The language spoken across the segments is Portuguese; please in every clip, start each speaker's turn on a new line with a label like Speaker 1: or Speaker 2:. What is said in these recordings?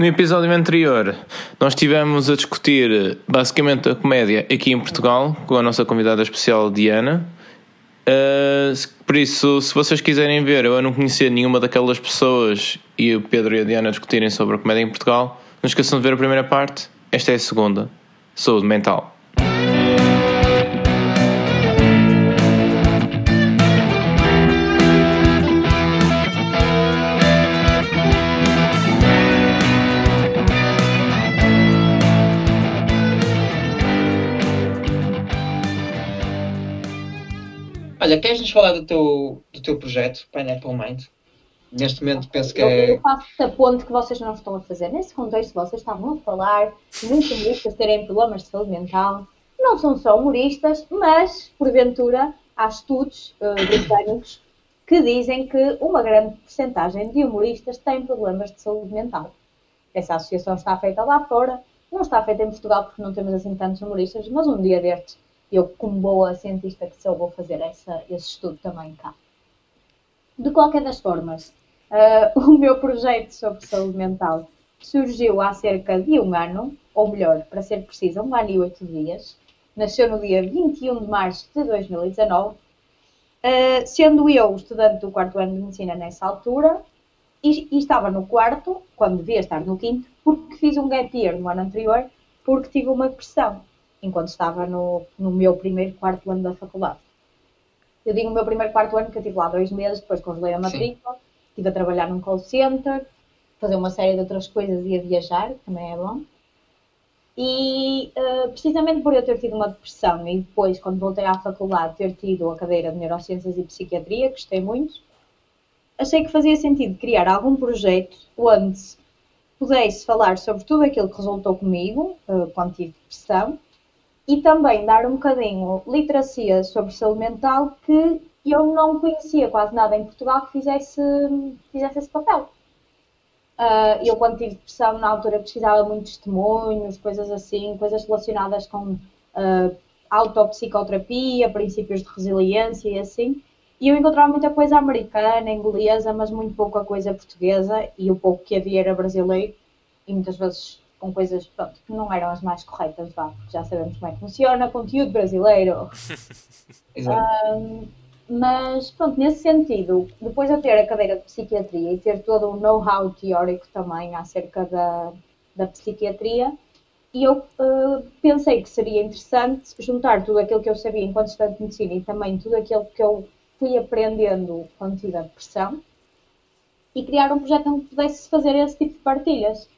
Speaker 1: No episódio anterior, nós estivemos a discutir basicamente a comédia aqui em Portugal com a nossa convidada especial Diana. Uh, por isso, se vocês quiserem ver, eu não conhecer nenhuma daquelas pessoas e o Pedro e a Diana discutirem sobre a comédia em Portugal, não esqueçam de ver a primeira parte. Esta é a segunda. Saúde mental.
Speaker 2: Olha, queres-nos falar do teu, do teu projeto, Pineapple Mind? Neste momento penso que é.
Speaker 3: Eu faço a ponte que vocês não estão a fazer. Nesse contexto, vocês estavam a falar de muitos humoristas terem problemas de saúde mental. Não são só humoristas, mas, porventura, há estudos uh, britânicos que dizem que uma grande porcentagem de humoristas têm problemas de saúde mental. Essa associação está feita lá fora, não está feita em Portugal porque não temos assim tantos humoristas, mas um dia destes eu, como boa cientista que sou, vou fazer essa, esse estudo também cá. De qualquer das formas, uh, o meu projeto sobre saúde mental surgiu há cerca de um ano, ou melhor, para ser precisa, um ano e oito dias. Nasceu no dia 21 de março de 2019, uh, ah, sendo eu estudante do quarto ano de medicina nessa altura, e, e, estava no quarto, quando devia estar no quinto, porque fiz um gap year no ano anterior, porque tive uma depressão enquanto estava no, no meu primeiro quarto ano da faculdade. Eu digo o meu primeiro quarto ano, que eu estive lá dois meses, depois congelei a matrícula, Sim. estive a trabalhar num call center, fazer uma série de outras coisas e a viajar, também é bom. E uh, precisamente por eu ter tido uma depressão e depois, quando voltei à faculdade, ter tido a cadeira de Neurociências e Psiquiatria, gostei muito, achei que fazia sentido criar algum projeto onde pudesse falar sobre tudo aquilo que resultou comigo, uh, quando tive depressão, e também dar um bocadinho literacia sobre saúde mental que eu não conhecia quase nada em Portugal que fizesse, fizesse esse papel. Uh, eu, quando tive depressão, na altura pesquisava muitos testemunhos, coisas assim, coisas relacionadas com uh, autopsicoterapia, princípios de resiliência e assim. E eu encontrava muita coisa americana, inglesa, mas muito pouca coisa portuguesa, e o pouco que havia era brasileiro, e muitas vezes com coisas pronto, que não eram as mais corretas, vá, porque já sabemos como é que funciona, conteúdo brasileiro. um, mas pronto, nesse sentido, depois de eu ter a cadeira de psiquiatria e ter todo o know-how teórico também acerca da, da psiquiatria, e eu uh, pensei que seria interessante juntar tudo aquilo que eu sabia enquanto estudante de medicina e também tudo aquilo que eu fui aprendendo quando tive a depressão e criar um projeto onde pudesse fazer esse tipo de partilhas.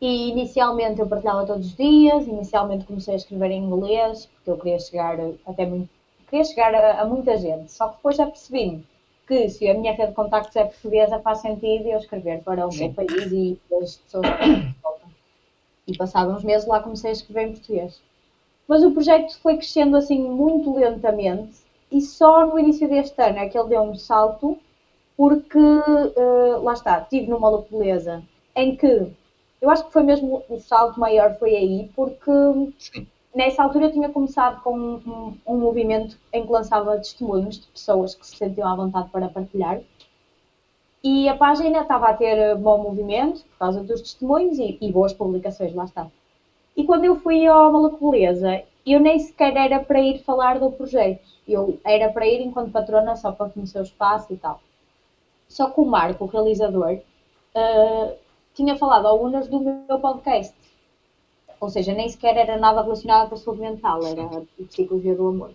Speaker 3: E inicialmente eu partilhava todos os dias, inicialmente comecei a escrever em inglês, porque eu queria chegar até muito, queria chegar a, a muita gente. Só que depois já percebi que se a minha rede de contactos é portuguesa faz sentido eu escrever para o meu país e as pessoas voltam. E passados uns meses lá comecei a escrever em português. Mas o projeto foi crescendo assim muito lentamente e só no início deste ano é que ele deu um salto porque, uh, lá está, estive numa beleza em que eu acho que foi mesmo o salto maior foi aí, porque Sim. nessa altura eu tinha começado com um, um, movimento em que lançava testemunhos de pessoas que se sentiam à vontade para partilhar. E a página estava a ter bom movimento por causa dos testemunhos e, e boas publicações, lá está. E quando eu fui ao Malacoleza, eu nem sequer era para ir falar do projeto. Eu era para ir enquanto patrona só para conhecer o espaço e tal. Só que o Marco, o realizador, uh, tinha falado algumas do meu podcast. Ou seja, nem sequer era nada relacionado com a saúde mental, era a psicologia do amor.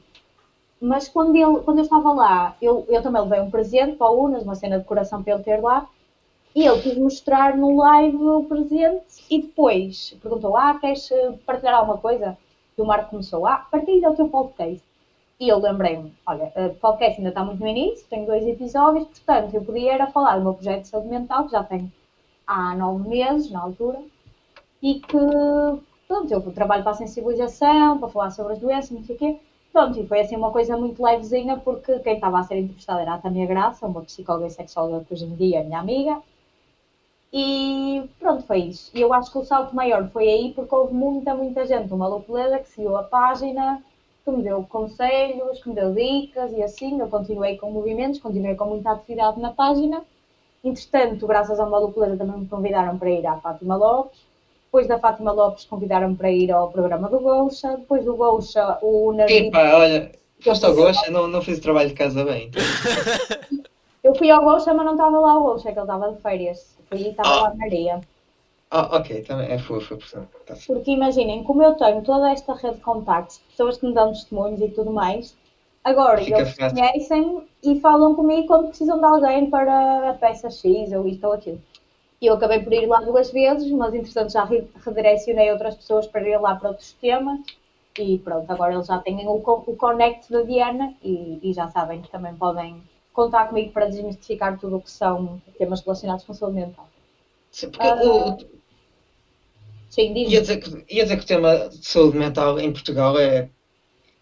Speaker 3: Mas quando, ele, quando eu estava lá, eu, eu também levei um presente para o Unas, uma cena de coração para ele ter lá, e ele quis mostrar no live o presente e depois perguntou: Ah, queres eh, partilhar alguma coisa? E o Marco começou: Ah, partilha o teu podcast. E eu lembrei-me: Olha, o podcast ainda está muito no início, tenho dois episódios, portanto eu podia era falar do meu projeto de saúde mental, que já tenho há nove meses, na altura, e que, pronto, eu trabalho para a sensibilização, para falar sobre as doenças, não sei o quê. Pronto, e foi assim uma coisa muito levezinha, porque quem estava a ser entrevistada era a Tânia Graça, uma psicóloga e sexóloga que hoje em dia é minha amiga. E pronto, foi isso. E eu acho que o salto maior foi aí, porque houve muita, muita gente, uma loucura que seguiu a página, que me deu conselhos, que me deu dicas e assim. Eu continuei com movimentos, continuei com muita atividade na página Entretanto, graças a uma lupuleza também me convidaram para ir à Fátima Lopes. Depois da Fátima Lopes convidaram-me para ir ao programa do Goucha. Depois do Goucha, o Nardi...
Speaker 2: Epá, olha, foste ao Goucha, não, não fiz o trabalho de casa bem.
Speaker 3: Eu fui ao Goucha, mas não estava lá o Goucha, que ele estava de férias. Fui e estava
Speaker 2: Ah.
Speaker 3: lá a Maria.
Speaker 2: Ah, ok, também é foi portanto. Tá.
Speaker 3: Porque imaginem, como eu tenho toda esta rede de contactos, pessoas que me dão testemunhos e tudo mais, agora
Speaker 2: Fica
Speaker 3: eles
Speaker 2: fácil.
Speaker 3: conhecem e falam comigo quando precisam de alguém para a peça X ou isto ou aquilo. E eu acabei por ir lá duas vezes, mas entretanto já re- redirecionei outras pessoas para ir lá para outros temas. E pronto, agora eles já têm o, o connect da Diana e, e já sabem que também podem contar comigo para desmistificar tudo o que são temas relacionados com saúde mental.
Speaker 2: Sim, porque
Speaker 3: Ah,
Speaker 2: o- o-
Speaker 3: Sim, diz
Speaker 2: ia, dizer que, ia dizer que o tema de saúde mental em Portugal é,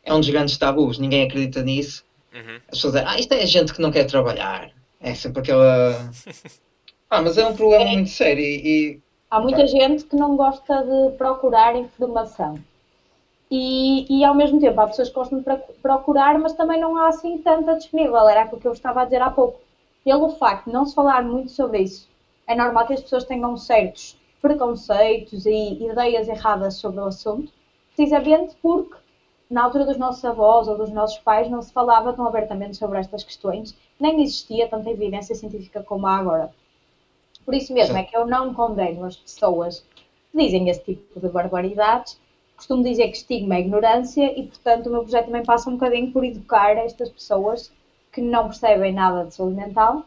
Speaker 2: é um dos grandes tabus, ninguém acredita nisso.
Speaker 4: Uhum.
Speaker 2: As pessoas dizem, ah, isto é gente que não quer trabalhar. É sempre aquela. Ah, mas é um problema muito sério e, e-
Speaker 3: Há muita gente que não gosta de procurar informação. E, e ao mesmo tempo há pessoas que gostam de proc- procurar, mas também não há assim tanta disponível. Era aquilo que eu estava a dizer há pouco. Pelo facto de não se falar muito sobre isso, é normal que as pessoas tenham certos preconceitos e ideias erradas sobre o assunto, precisamente porque na altura dos nossos avós ou dos nossos pais não se falava tão abertamente sobre estas questões, nem existia tanta evidência científica como há agora. Por isso mesmo é que eu não condeno as pessoas que dizem esse tipo de barbaridades. Costumo dizer que estigma é ignorância e, portanto, o meu projeto também passa um bocadinho por educar estas pessoas que não percebem nada de saúde mental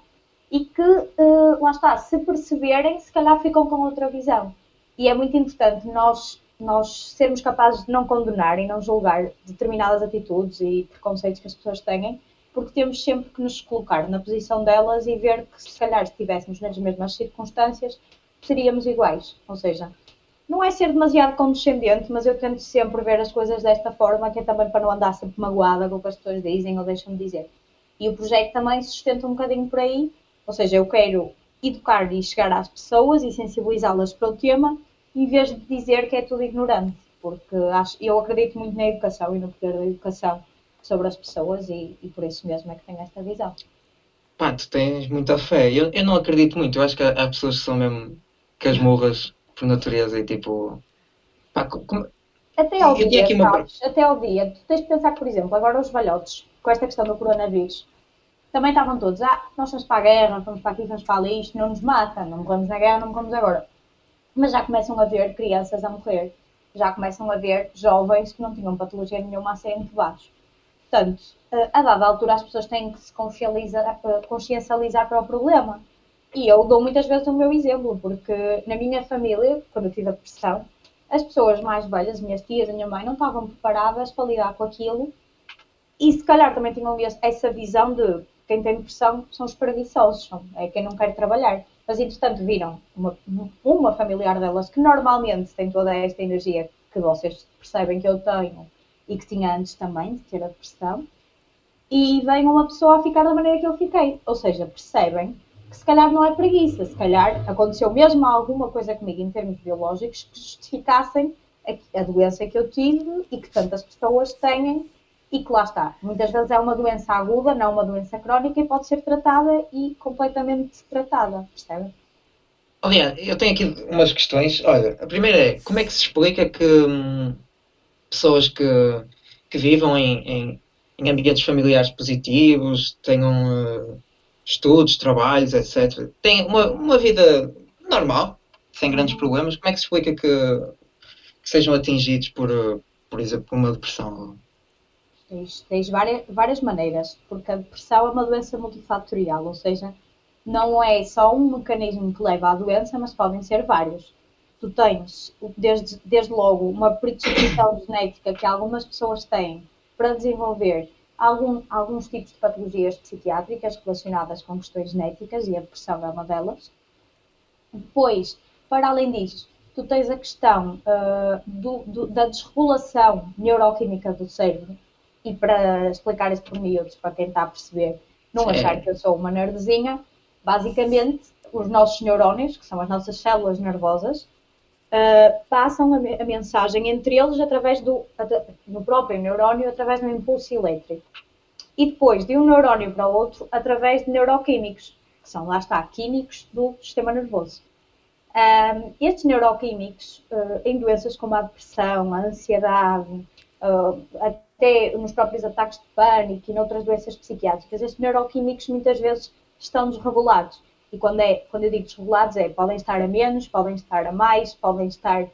Speaker 3: e que, eh, lá está, se perceberem, se calhar ficam com outra visão. E é muito importante nós, nós sermos capazes de não condenar e não julgar determinadas atitudes e preconceitos que as pessoas têm, porque temos sempre que nos colocar na posição delas e ver que se calhar se estivéssemos nas mesmas circunstâncias seríamos iguais. Ou seja, não é ser demasiado condescendente, mas eu tento sempre ver as coisas desta forma, que é também para não andar sempre magoada com o que as pessoas dizem ou deixam de dizer. E o projeto também sustenta um bocadinho por aí, ou seja, eu quero educar e chegar às pessoas e sensibilizá-las para o tema, em vez de dizer que é tudo ignorante, porque acho, eu acredito muito na educação e no poder da educação sobre as pessoas e, e por isso mesmo é que tenho esta visão.
Speaker 2: pá, tu tens muita fé. Eu, eu não acredito muito, eu acho que há, há pessoas que são mesmo casmurras por natureza e tipo. Pá, co- como-
Speaker 3: Até ao
Speaker 2: Eu
Speaker 3: dia,
Speaker 2: aqui uma
Speaker 3: sabes? Até ao dia. Tu tens de pensar, por exemplo, agora os velhotes, com esta questão do coronavírus, também estavam todos, ah, nós vamos para a guerra, vamos para aqui, vamos para ali, isto não nos mata, não morremos na guerra, não morremos agora. Mas já começam a ver crianças a morrer, já começam a ver jovens que não tinham patologia nenhuma a serem entubados. Portanto, eh, a dada altura as pessoas têm que se consciencializar, eh, consciencializar para o problema. E eu dou muitas vezes o meu exemplo, porque na minha família, quando eu tive a depressão, as pessoas mais velhas, minhas tias, a minha mãe, não estavam preparadas para lidar com aquilo e se calhar também tinham essa visão de quem tem depressão são os preguiçosos, são- é quem não quer trabalhar. Mas entretanto viram uma, uma familiar delas que normalmente tem toda esta energia que vocês percebem que eu tenho e que tinha antes também de ter a depressão e vem uma pessoa a ficar da maneira que eu fiquei. Ou seja, percebem que se calhar não é preguiça, se calhar aconteceu mesmo alguma coisa comigo em termos biológicos que justificassem a, doença que eu tive e que tantas pessoas têm e que lá está. Muitas vezes é uma doença aguda, não uma doença crónica e pode ser tratada e completamente tratada, percebe?
Speaker 2: Aliás, eu tenho aqui umas questões. Olha, a primeira é como é que se explica que hum, pessoas que, que vivam em, em, em ambientes familiares positivos, tenham eh, estudos, trabalhos, etc., têm uma, uma vida normal, sem grandes problemas, como é que se explica que, que sejam atingidos por, eh, por exemplo, uma depressão?
Speaker 3: Tens, tens várias, várias maneiras, porque a depressão é uma doença multifatorial, ou seja, não é só um mecanismo que leva à doença, mas podem ser vários. Tu tens, desde, desde logo, uma predisposição genética que algumas pessoas têm para desenvolver algum, alguns tipos de patologias psiquiátricas relacionadas com questões genéticas, e a depressão é uma delas. Depois, para além disso, tu tens a questão uh, do, do, da desregulação neuroquímica do cérebro, e para explicar isso por miúdos, para quem está a perceber, não achar que eu sou uma nerdzinha, basicamente os nossos neurónios, que são as nossas células nervosas, uh, passam a, a mensagem entre eles através do, no próprio neurónio, através de um impulso elétrico. E depois, de um neurónio para o outro, através de neuroquímicos. que são, lá está, químicos do sistema nervoso. Um, estes neuroquímicos, uh, em doenças como a depressão, a ansiedade, uh, até nos próprios ataques de pânico e noutras doenças psiquiátricas, estes neuroquímicos muitas vezes estão desregulados. E quando, é, quando eu digo desregulados, é podem estar a menos, podem estar a mais, podem estar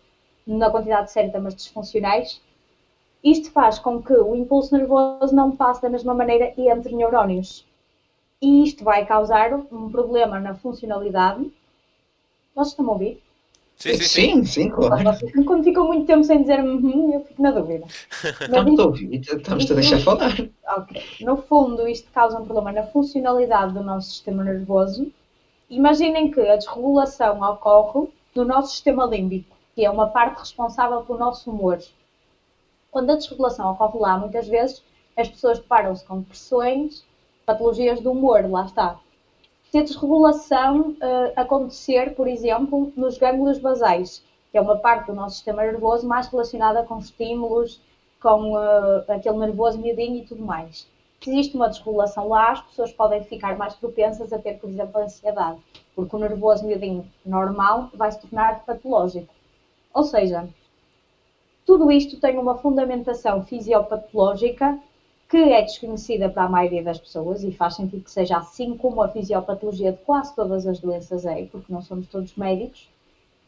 Speaker 3: na quantidade certa, mas disfuncionais. Isto faz com que o impulso nervoso não passe da mesma maneira entre neurónios. E isto vai causar um problema na funcionalidade. Vocês estão a ouvir?
Speaker 1: Sim, sim, sim.
Speaker 2: sim, claro.
Speaker 3: Quando ficam muito tempo sem dizer uhum, eu fico na dúvida.
Speaker 2: Estamos a ouvir, estamos a deixar falar.
Speaker 3: Ok. No fundo, isto causa um problema na funcionalidade do nosso sistema nervoso. Imaginem que a desregulação ocorre no nosso sistema límbico, que é uma parte responsável pelo nosso humor. Quando a desregulação ocorre lá, muitas vezes as pessoas deparam-se com depressões, patologias do humor, lá está. A desregulação uh, acontecer, por exemplo, nos gânglios basais, que é uma parte do nosso sistema nervoso mais relacionada com estímulos, com uh, aquele nervoso miudinho e tudo mais. Se existe uma desregulação lá, as pessoas podem ficar mais propensas a ter, por exemplo, ansiedade, porque o nervoso miudinho normal vai se tornar patológico. Ou seja, tudo isto tem uma fundamentação fisiopatológica que é desconhecida para a maioria das pessoas e faz sentido que seja assim como a fisiopatologia de quase todas as doenças é, porque não somos todos médicos,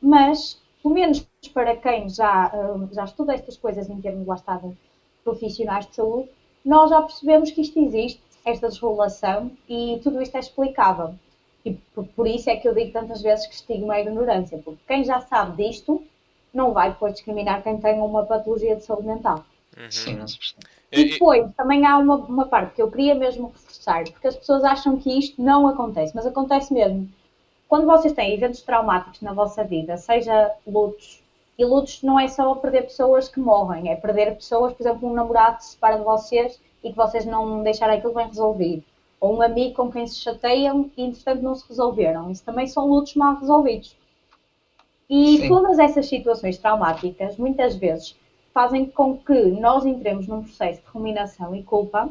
Speaker 3: mas, pelo menos para quem já, hum, já estuda estas coisas em termos lá está, de profissionais de saúde, nós já percebemos que isto existe, esta desregulação, e tudo isto é explicável. E por, isso é que eu digo tantas vezes que estigma a ignorância, porque quem já sabe disto não vai depois discriminar quem tem uma patologia de saúde mental.
Speaker 2: Uhum. Sim, não se percebe.
Speaker 3: E depois, também há uma, uma parte que eu queria mesmo reforçar, porque as pessoas acham que isto não acontece, mas acontece mesmo. Quando vocês têm eventos traumáticos na vossa vida, seja lutos, e lutos não é só perder pessoas que morrem, é perder pessoas, por exemplo, um namorado que se separa de vocês e que vocês não deixaram aquilo bem resolvido. Ou um amigo com quem se chateiam e, entretanto, não se resolveram. Isso também são lutos mal resolvidos. E Sim. todas essas situações traumáticas, muitas vezes, fazem com que nós entremos num processo de ruminação e culpa.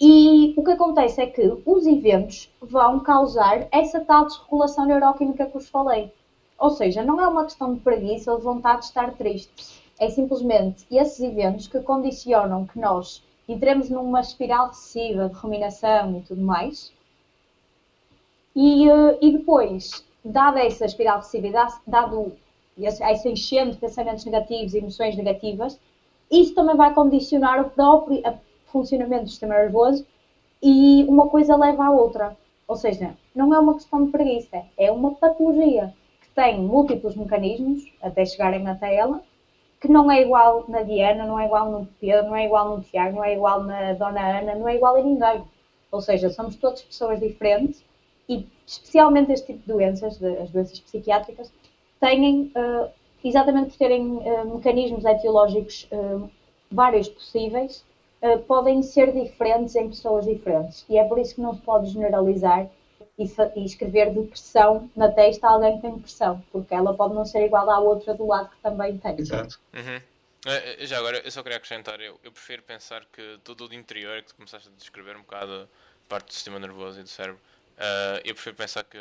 Speaker 3: E o que acontece é que os eventos vão causar essa tal desregulação neuroquímica que vos falei. Ou seja, não é uma questão de preguiça ou de vontade de estar triste. É simplesmente esses eventos que condicionam que nós entremos numa espiral excessiva de ruminação e tudo mais. E, eh, e depois, dada essa espiral excessiva, dado essa enchente de pensamentos negativos e emoções negativas, isso também vai condicionar o próprio funcionamento do sistema nervoso e uma coisa leva à outra. Ou seja, não é uma questão de preguiça, é uma patologia que tem múltiplos mecanismos até chegarem até ela, que não é igual na Diana, não é igual no Pedro, não é igual no Tiago, não é igual na Dona Ana, não é igual a ninguém. Ou seja, somos todas pessoas diferentes e especialmente este tipo de doenças, as doenças psiquiátricas, têm, uh, exatamente por terem uh, mecanismos etiológicos uh, vários possíveis, podem ser diferentes em pessoas diferentes. E é por isso que não se pode generalizar e, e escrever depressão na testa a alguém que tem depressão, porque ela pode não ser igual à outra do lado que também tem.
Speaker 2: Exato.
Speaker 1: Uhum. Já agora, eu só queria acrescentar, eu, eu prefiro pensar que tudo o interior, que tu começaste a descrever um bocado a parte do sistema nervoso e do cérebro, uh, eu prefiro pensar que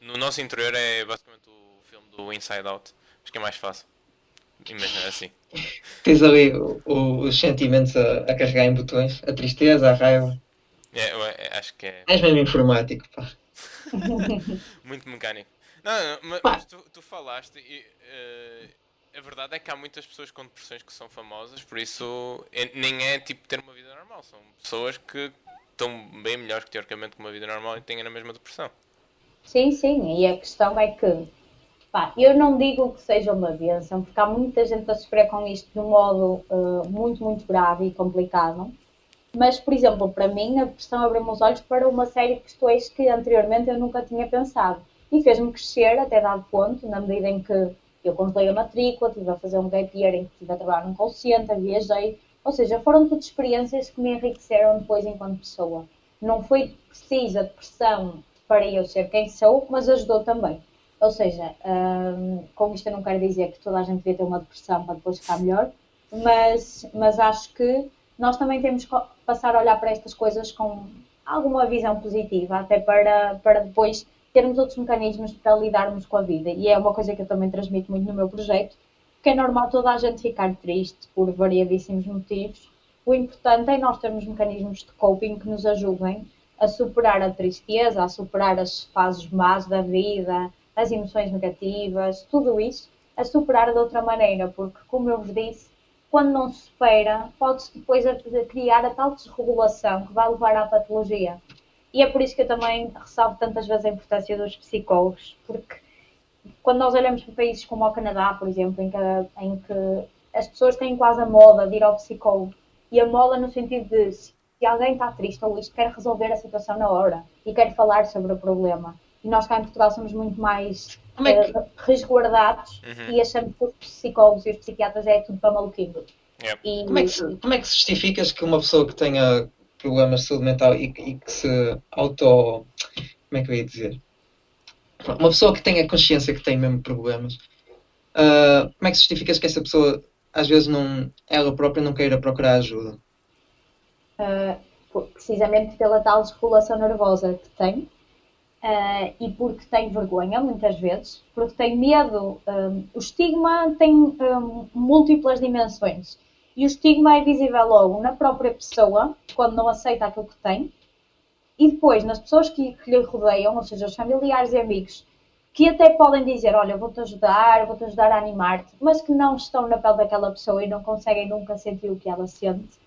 Speaker 1: no nosso interior é basicamente o filme do Inside Out. Acho que é mais fácil. Imagina assim.
Speaker 2: Tens ali o, o, os sentimentos a, a, carregar em botões, a tristeza, a raiva.
Speaker 1: É, eu, eu, acho que é.
Speaker 2: És mesmo informático, pá.
Speaker 1: Muito mecânico. Não, não mas, mas tu, tu, falaste e uh, a verdade é que há muitas pessoas com depressões que são famosas, por isso é, nem é tipo ter uma vida normal. São pessoas que estão bem melhores que teoricamente com uma vida normal e têm a mesma depressão.
Speaker 3: Sim, sim, e a questão é que Pá, eu não digo que seja uma benção, porque há muita gente a sofrer com isto de um modo uh, muito, muito grave e complicado. Mas, por exemplo, para mim, a depressão abriu-me os olhos para uma série de questões que anteriormente eu nunca tinha pensado. E fez-me crescer até dado ponto, na medida em que eu congelei a matrícula, estive a fazer um gap year em que estive a trabalhar num call center, viajei. Ou seja, foram tudo experiências que me enriqueceram depois enquanto pessoa. Não foi precisa depressão para eu ser quem sou, mas ajudou também. Ou seja, um, com isto eu não quero dizer que toda a gente devia ter uma depressão para depois ficar melhor, mas, mas acho que nós também temos que passar a olhar para estas coisas com, alguma visão positiva, até para, para depois termos outros mecanismos para lidarmos com a vida. E é uma coisa que eu também transmito muito no meu projeto, porque é normal toda a gente ficar triste por variadíssimos motivos. O importante é nós termos mecanismos de coping que nos ajudem a superar a tristeza, a superar as fases más da vida, as emoções negativas, tudo isso, a superar de outra maneira, porque, como eu vos disse, quando não se supera, pode-se depois criar a tal desregulação que vai levar à patologia. E é por isso que eu também ressalvo tantas vezes a importância dos psicólogos, porque quando nós olhamos para países como o Canadá, por exemplo, em que, em que as pessoas têm quase a moda de ir ao psicólogo, e a moda no sentido de se alguém está triste ou isto, quer resolver a situação na hora e quer falar sobre o problema. E nós cá em Portugal somos muito mais é que... uh, resguardados uhum. e achamos que os psicólogos e os psiquiatras é tudo para maluquinho.
Speaker 2: Yep. E, como, é que, como é que justificas que uma pessoa que tenha problemas de saúde mental e, e que se auto. Como é que eu ia dizer? Uma pessoa que tenha consciência que tem mesmo problemas, uh, como é que justificas que essa pessoa às vezes não, ela própria não queira procurar ajuda?
Speaker 3: Uh, precisamente pela tal desregulação nervosa que tem uh, e porque tem vergonha, muitas vezes, porque tem medo. Um, o estigma tem um, múltiplas dimensões. E o estigma é visível logo na própria pessoa, quando não aceita aquilo que tem, e depois nas pessoas que, que lhe rodeiam, ou seja, os familiares e amigos, que até podem dizer: Olha, vou-te ajudar, vou-te ajudar a animar-te, mas que não estão na pele daquela pessoa e não conseguem nunca sentir o que ela sente.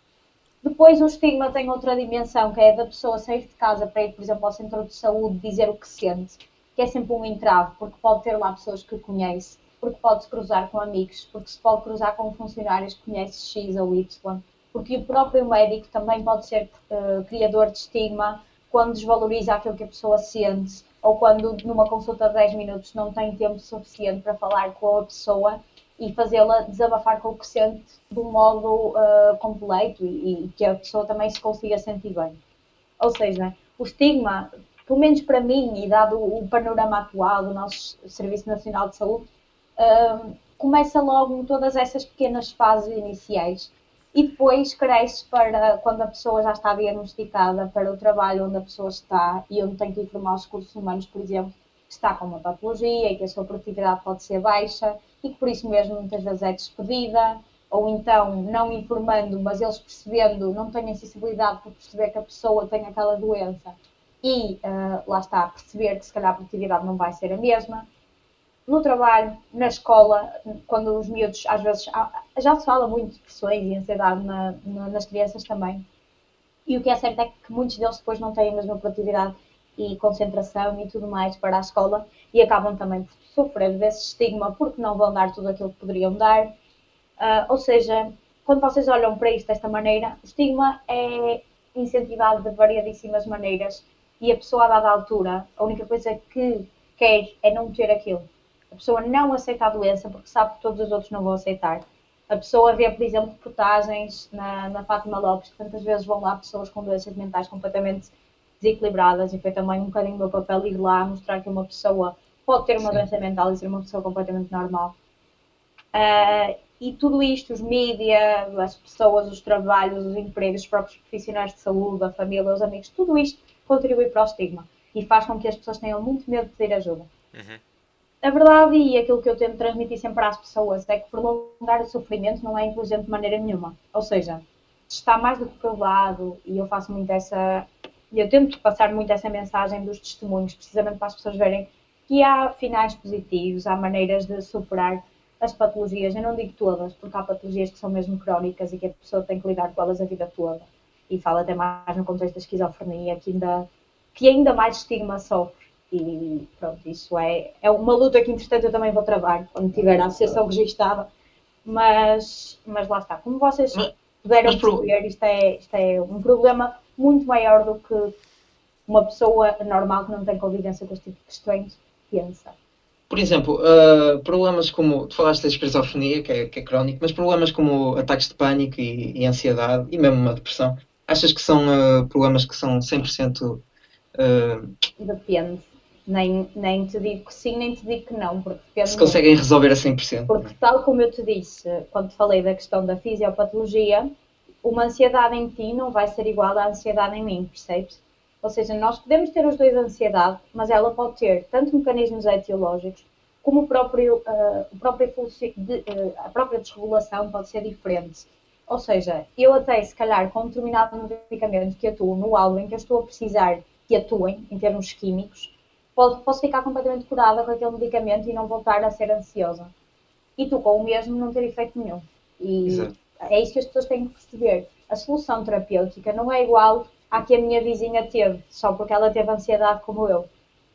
Speaker 3: Depois, o estigma tem outra dimensão, que é da pessoa sair de casa para ir, por exemplo, ao centro de saúde dizer o que sente, que é sempre um entrave, porque pode ter lá pessoas que conhece, porque pode se cruzar com amigos, porque se pode cruzar com funcionários que conhece X ou Y, porque o próprio médico também pode ser uh, criador de estigma quando desvaloriza aquilo que a pessoa sente, ou quando numa consulta de 10 minutos não tem tempo suficiente para falar com a pessoa e fazê-la desabafar com o que sente de um modo uh, completo e, e, que a pessoa também se consiga sentir bem. Ou seja, o estigma, pelo menos para mim, e dado o panorama atual do nosso Serviço Nacional de Saúde, uh, começa logo em todas essas pequenas fases iniciais e depois cresce para quando a pessoa já está diagnosticada para o trabalho onde a pessoa está e onde tem que informar os recursos humanos, por exemplo, que está com uma patologia e que a sua produtividade pode ser baixa e que por isso mesmo muitas vezes é despedida, ou então não informando, mas eles percebendo, não têm a sensibilidade para perceber que a pessoa tem aquela doença e uh, lá está, perceber que se calhar a produtividade não vai ser a mesma. No trabalho, na escola, quando os miúdos, às vezes, já se fala muito de pressões e ansiedade na, na, nas crianças também. E o que é certo é que muitos deles depois não têm a mesma produtividade e concentração e tudo mais para a escola e acabam também por sofrer desse estigma porque não vão dar tudo aquilo que poderiam dar. Uh, ou seja, quando vocês olham para isto desta maneira, o estigma é incentivado de variadíssimas maneiras e a pessoa a dada altura, a única coisa que quer é não ter aquilo. A pessoa não aceita a doença porque sabe que todos os outros não vão aceitar. A pessoa vê, por exemplo, reportagens na, na Fátima Lopes, que tantas vezes vão lá pessoas com doenças mentais completamente desequilibradas e foi também um bocadinho o meu papel ir lá mostrar que uma pessoa pode ter uma Sim. doença mental e ser uma pessoa completamente normal. Uh, e tudo isto, os mídias, as pessoas, os trabalhos, os empregos, os próprios profissionais de saúde, a família, os amigos, tudo isto contribui para o estigma e faz com que as pessoas tenham muito medo de pedir ajuda. Uhum. A verdade e aquilo que eu tento transmitir sempre às pessoas é que prolongar o sofrimento não é inteligente de maneira nenhuma. Ou seja, está mais do que provado, e eu faço muito essa, e eu tento passar muito essa mensagem dos testemunhos, precisamente para as pessoas verem que há finais positivos, há maneiras de superar as patologias. Eu não digo todas, porque há patologias que são mesmo crónicas e que a pessoa tem que lidar com elas a vida toda. E fala até mais no contexto da esquizofrenia, que ainda, que ainda mais estigma sofre. E pronto, isso é, é uma luta que, entretanto, eu também vou travar quando tiver a associação registada. Mas, mas lá está. Como vocês puderam perceber, isto é, isto é um problema muito maior do que uma pessoa normal que não tem convivência com este tipo de questões pensa.
Speaker 2: Por exemplo, uh, problemas como, tu falaste da esquizofrenia, que é, que é crónico, mas problemas como ataques de pânico e, e ansiedade, e mesmo uma depressão, achas que são uh, problemas que são 100%... Uh...
Speaker 3: Depende. Nem, nem te digo que sim, nem te digo que não. Porque
Speaker 2: depende Se conseguem resolver a 100%.
Speaker 3: Porque tal como eu te disse, quando te falei da questão da fisiopatologia, uma ansiedade em ti não vai ser igual à ansiedade em mim, percebes? Ou seja, nós podemos ter os dois ansiedade, mas ela pode ter tanto mecanismos etiológicos como o próprio, uh, o próprio de, uh, a própria desregulação pode ser diferente. Ou seja, eu até, se calhar, com um determinado medicamento que atuo no alvo em que eu estou a precisar que atuem, em termos químicos, posso ficar completamente curada com aquele medicamento e não voltar a ser ansiosa. E tu, com o mesmo, não ter efeito nenhum. E Exato. é isso que as pessoas têm que perceber. A solução terapêutica não é igual à que a minha vizinha teve, só porque ela teve ansiedade como eu.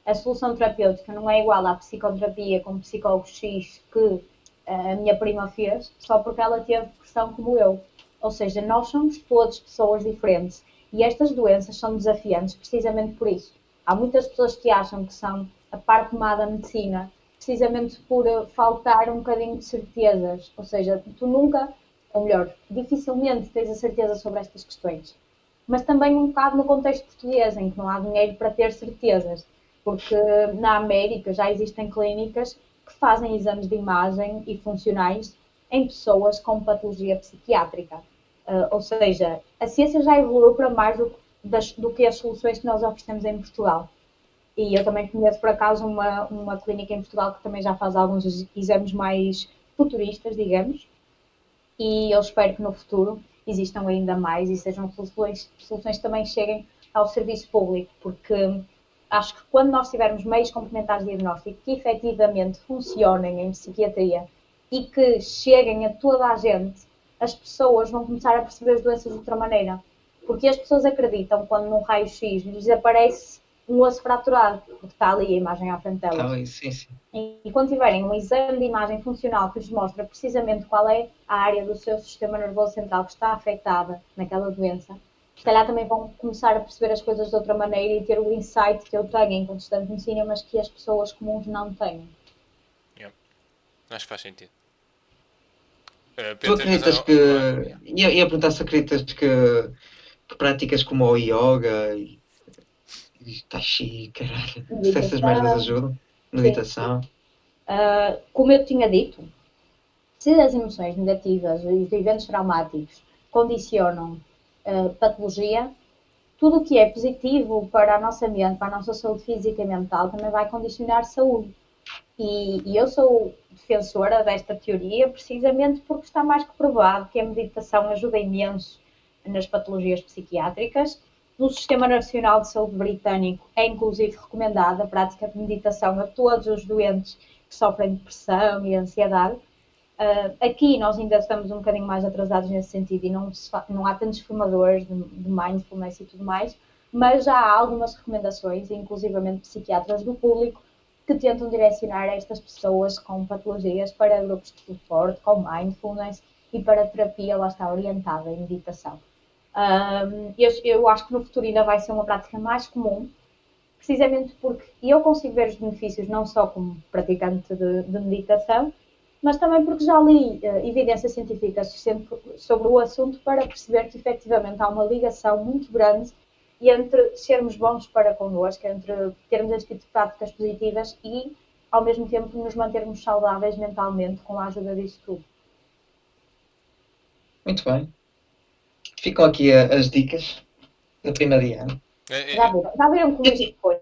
Speaker 3: A solução terapêutica não é igual à psicoterapia com psicólogo X que a minha prima fez, só porque ela teve depressão como eu. Ou seja, nós somos todos pessoas diferentes e estas doenças são desafiantes precisamente por isso. Há muitas pessoas que acham que são a parte má da medicina precisamente por faltar um bocadinho de certezas. Ou seja, tu nunca, ou melhor, dificilmente tens a certeza sobre estas questões mas também um bocado no contexto português, em que não há dinheiro para ter certezas, porque na América já existem clínicas que fazem exames de imagem e funcionais em pessoas com patologia psiquiátrica. Uh, ou seja, a ciência já evoluiu para mais do, das, do, que as soluções que nós oferecemos em Portugal. E eu também conheço, por acaso, uma, uma clínica em Portugal que também já faz alguns exames mais futuristas, digamos. E eu espero que no futuro existam ainda mais e sejam soluções, soluções que também cheguem ao serviço público, porque acho que quando nós tivermos meios complementares de diagnóstico que efetivamente funcionem em psiquiatria e que cheguem a toda a gente, as pessoas vão começar a perceber as doenças de outra maneira. Porque as pessoas acreditam quando num raio-x lhes aparece um osso fraturado, porque está ali a imagem à frente delas.
Speaker 2: Ah, sim, sim.
Speaker 3: E, e, quando tiverem um exame de imagem funcional que lhes mostra precisamente qual é a área do seu sistema nervoso central que está afetada naquela doença, se calhar também vão começar a perceber as coisas de outra maneira e ter o insight que eu tenho enquanto estudante de medicina, mas que as pessoas comuns não têm.
Speaker 1: Yeah. Acho que faz sentido.
Speaker 2: Uh, tu acreditas que. Ia, ia perguntar se acreditas que, que práticas como o yoga e Está chique, caralho. Se essas merdas ajudam. Meditação.
Speaker 3: Uh, como eu tinha dito, se as emoções negativas e os eventos traumáticos condicionam uh, patologia, tudo o que é positivo para a nossa mente, para a nossa saúde física e mental, também vai condicionar saúde. E, e, eu sou defensora desta teoria precisamente porque está mais que provado que a meditação ajuda imenso nas patologias psiquiátricas no Sistema Nacional de Saúde Britânico é inclusive recomendada a prática de meditação a todos os doentes que sofrem depressão e ansiedade. Uh, aqui nós ainda estamos um bocadinho mais atrasados nesse sentido e não, não há tantos formadores de, de mindfulness e tudo mais, mas já há algumas recomendações, inclusivamente psiquiatras do público, que tentam direcionar estas pessoas com patologias para grupos de suporte, com mindfulness e para terapia, lá está, orientada em meditação. Um, eu, eu acho que no futuro ainda vai ser uma prática mais comum, precisamente porque eu consigo ver os benefícios não só como praticante de, de meditação, mas também porque já li uh, evidência científica sobre o assunto para perceber que efetivamente há uma ligação muito grande entre sermos bons para connosco, entre termos este tipo de práticas positivas e, ao mesmo tempo, nos mantermos saudáveis mentalmente com a ajuda disso tudo.
Speaker 2: Muito bem. Ficam aqui as dicas da prima Diana.
Speaker 3: É, é, já viram, já viram como isto foi?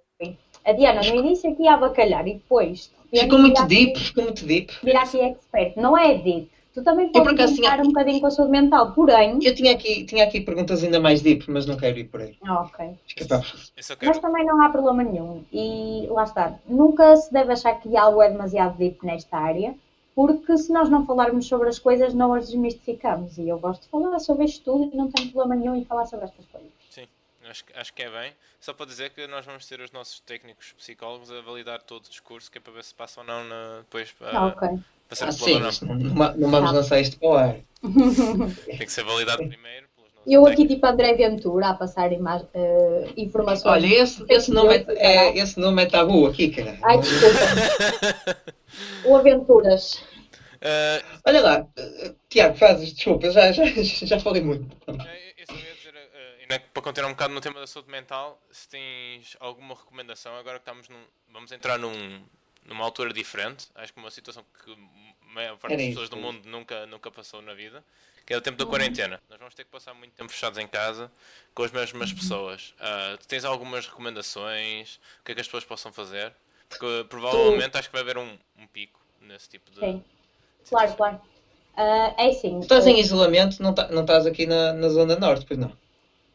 Speaker 3: A Diana no início aqui ia bacalhar e depois.
Speaker 2: Ficou muito deep, ficou muito deep.
Speaker 3: Virar aqui expert. Não é deep. Tu também podes pensar um bocadinho com a saúde mental, porém.
Speaker 2: Eu tinha aqui, tinha aqui perguntas ainda mais deep, mas não quero ir por aí.
Speaker 3: Ah, ok. Fica para Mas também não há problema nenhum. E lá está. Nunca se deve achar que algo é demasiado deep nesta área porque se nós não falarmos sobre as coisas, não as desmistificamos. E eu gosto de falar sobre isto tudo e não tenho problema nenhum em falar sobre estas coisas.
Speaker 1: Sim, acho, acho que é bem. Só para dizer que nós vamos ter os nossos técnicos psicólogos a validar todo o discurso, que é para ver se passa ou não na, depois para,
Speaker 3: ah, okay.
Speaker 2: para ser ah, sim, não. Não, não vamos lançar isto para o ar.
Speaker 1: Tem que ser validado primeiro.
Speaker 3: Eu aqui, tipo André Ventura, a passar uh, informações.
Speaker 2: Olha, esse, esse, nome é, é, esse nome é tabu aqui, cara.
Speaker 3: Ai, desculpa. o Aventuras.
Speaker 1: Uh,
Speaker 2: Olha lá, Tiago, fazes, desculpa, já, já, já falei muito.
Speaker 1: É, eu só ia dizer, para continuar um bocado no tema da saúde mental, se tens alguma recomendação, agora que estamos num, vamos entrar num, numa altura diferente. Acho que uma situação que a maior parte das pessoas do mundo nunca, nunca passou na vida, que é o tempo da
Speaker 3: Uhum.
Speaker 1: quarentena. Nós vamos ter que passar muito tempo fechados em casa com as mesmas
Speaker 3: Uhum.
Speaker 1: pessoas. Ah, tu tens algumas recomendações? O que é que as pessoas possam fazer? Porque provavelmente acho que vai haver um, um pico nesse tipo de.
Speaker 3: Sim, claro, claro. Ah, é assim.
Speaker 2: Estás em isolamento, não, tá- não estás aqui na, na Zona Norte, pois não?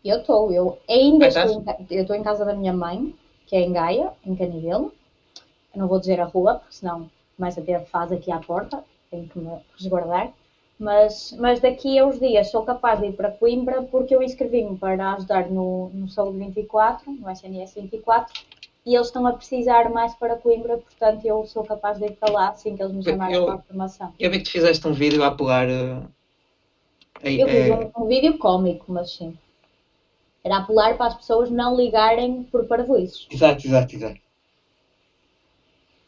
Speaker 3: Eu estou, eu ainda
Speaker 2: Ah,
Speaker 3: estou,
Speaker 2: estás?
Speaker 3: em, eu estou em casa da minha mãe, que é em Gaia, em Canidelo. Eu não vou dizer a rua, porque senão começa a ter fase aqui à porta, tenho que me resguardar. Mas, mas daqui a uns dias sou capaz de ir para Coimbra porque eu inscrevi-me para ajudar no, no Saúde 24, no SNS 24, e eles estão a precisar mais para Coimbra, portanto eu sou capaz de ir para lá assim que eles me chamarem
Speaker 2: eu-
Speaker 3: para a formação.
Speaker 2: Eu vi que tu fizeste um vídeo a apelar. eh, aí,
Speaker 3: Eu fiz
Speaker 2: eh,
Speaker 3: um, um vídeo cómico, mas sim. Era apelar para as pessoas não ligarem por parvoízes.
Speaker 2: Exato, exato, exato.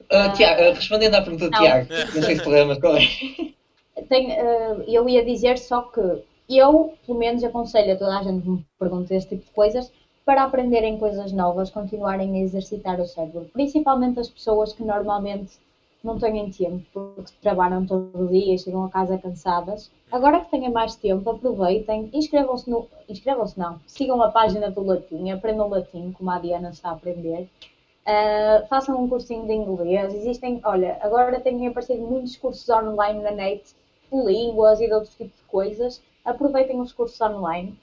Speaker 2: Ah, Tiago, ah, respondendo à pergunta do. Tiago, não sei se lembras qual é.
Speaker 3: Eh, eu ia dizer só que eu, pelo menos, aconselho a toda a gente que me pergunta este tipo de coisas para aprenderem coisas novas, continuarem a exercitar o cérebro. Principalmente as pessoas que normalmente não têm tempo, porque trabalham todo o dia chegam a casa cansadas. Agora que têm mais tempo, aproveitem, inscrevam-se no. Inscrevam-se não, sigam a página do latim, aprendam latim, como a Diana está a aprender. Uh, façam um cursinho de inglês. Existem, olha, agora têm aparecido muitos cursos online na net de línguas e de outros tipos de coisas. Aproveitem os cursos online.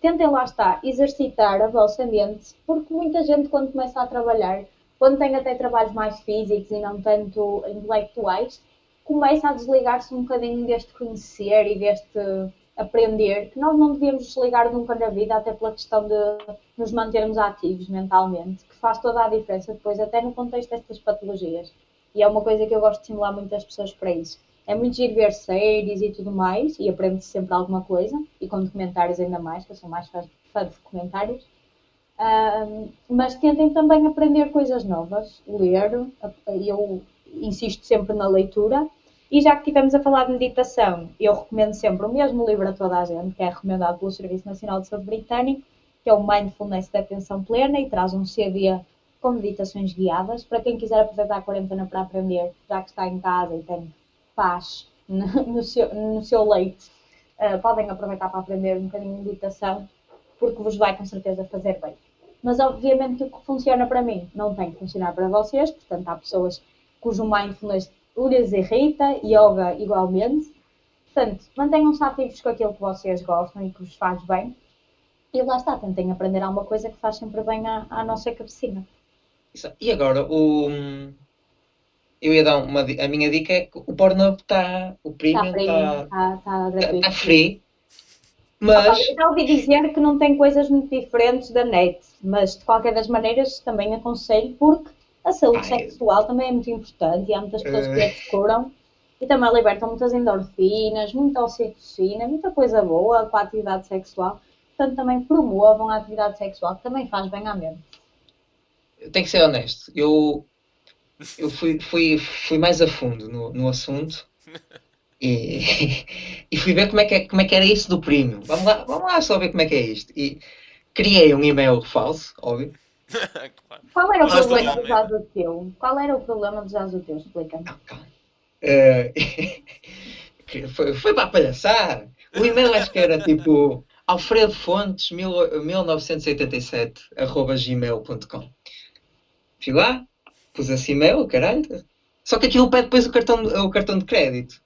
Speaker 3: Tentem lá estar, exercitar a vossa mente, porque muita gente quando começa a trabalhar, quando tem até trabalhos mais físicos e não tanto intelectuais, começa a desligar-se um bocadinho deste conhecer e deste aprender, que nós não devíamos desligar nunca na vida, até pela questão de nos mantermos ativos mentalmente, que faz toda a diferença depois, até no contexto destas patologias. E é uma coisa que eu gosto de estimular muitas pessoas para isso. É muito giro ver séries e tudo mais, e aprende-se sempre alguma coisa, e com documentários ainda mais, que eu sou mais fã, de documentários. Mas tentem também aprender coisas novas, ler, eu insisto sempre na leitura, e já que estivemos a falar de meditação, eu recomendo sempre o mesmo livro a toda a gente, que é recomendado pelo Serviço Nacional de Saúde Britânico, que é o Mindfulness da Atenção Plena, e traz um CD com meditações guiadas, para quem quiser aproveitar a quarentena para aprender, já que está em casa e tem paz no, seu, no seu leite, uh, podem aproveitar para aprender um bocadinho de meditação, porque vos vai com certeza fazer bem. Mas obviamente que o que funciona para mim não tem que funcionar para vocês, portanto há pessoas cujo mindfulness lhes irrita, yoga igualmente. Portanto, mantenham-se ativos com aquilo que vocês gostam e que vos faz bem. E lá está, tentem aprender alguma coisa que faz sempre bem à, à nossa cabecinha.
Speaker 2: Isso. E agora, o... eu ia dar uma. A minha dica é que o Pornhub está. O
Speaker 3: Premium
Speaker 2: está.
Speaker 3: está, está gratuito.
Speaker 2: Está free.
Speaker 3: Ah,
Speaker 2: Mas.
Speaker 3: eu já ouvi dizer que não tem coisas muito diferentes da net, mas de qualquer das maneiras também aconselho porque a saúde
Speaker 2: Ai.
Speaker 3: sexual também é muito importante e há muitas pessoas que
Speaker 2: Eh.
Speaker 3: a descuram e também libertam muitas endorfinas, muita ocitocina, muita coisa boa com a atividade sexual. Portanto, também promovam a atividade sexual, que também faz bem à mente.
Speaker 2: Eu tenho que ser honesto. Eu, eu fui, fui, fui mais a fundo no, no assunto e, e fui ver como é, que, é- como é que era isso do Premium. Vamos lá, vamos lá só ver como é que é isto. E criei um e-mail falso, óbvio.
Speaker 1: claro.
Speaker 3: Qual era o
Speaker 1: Mas
Speaker 3: problema dos azoteu? Qual era o problema dos azoteu? Explica-me.
Speaker 2: Eh, foi, foi para palhaçar. O e-mail acho que era tipo Alfredo Fontes 1987 arroba gmail.com. Fui lá, pus esse e-mail, caralho. Só que aquilo pede depois o cartão, de- o cartão de crédito.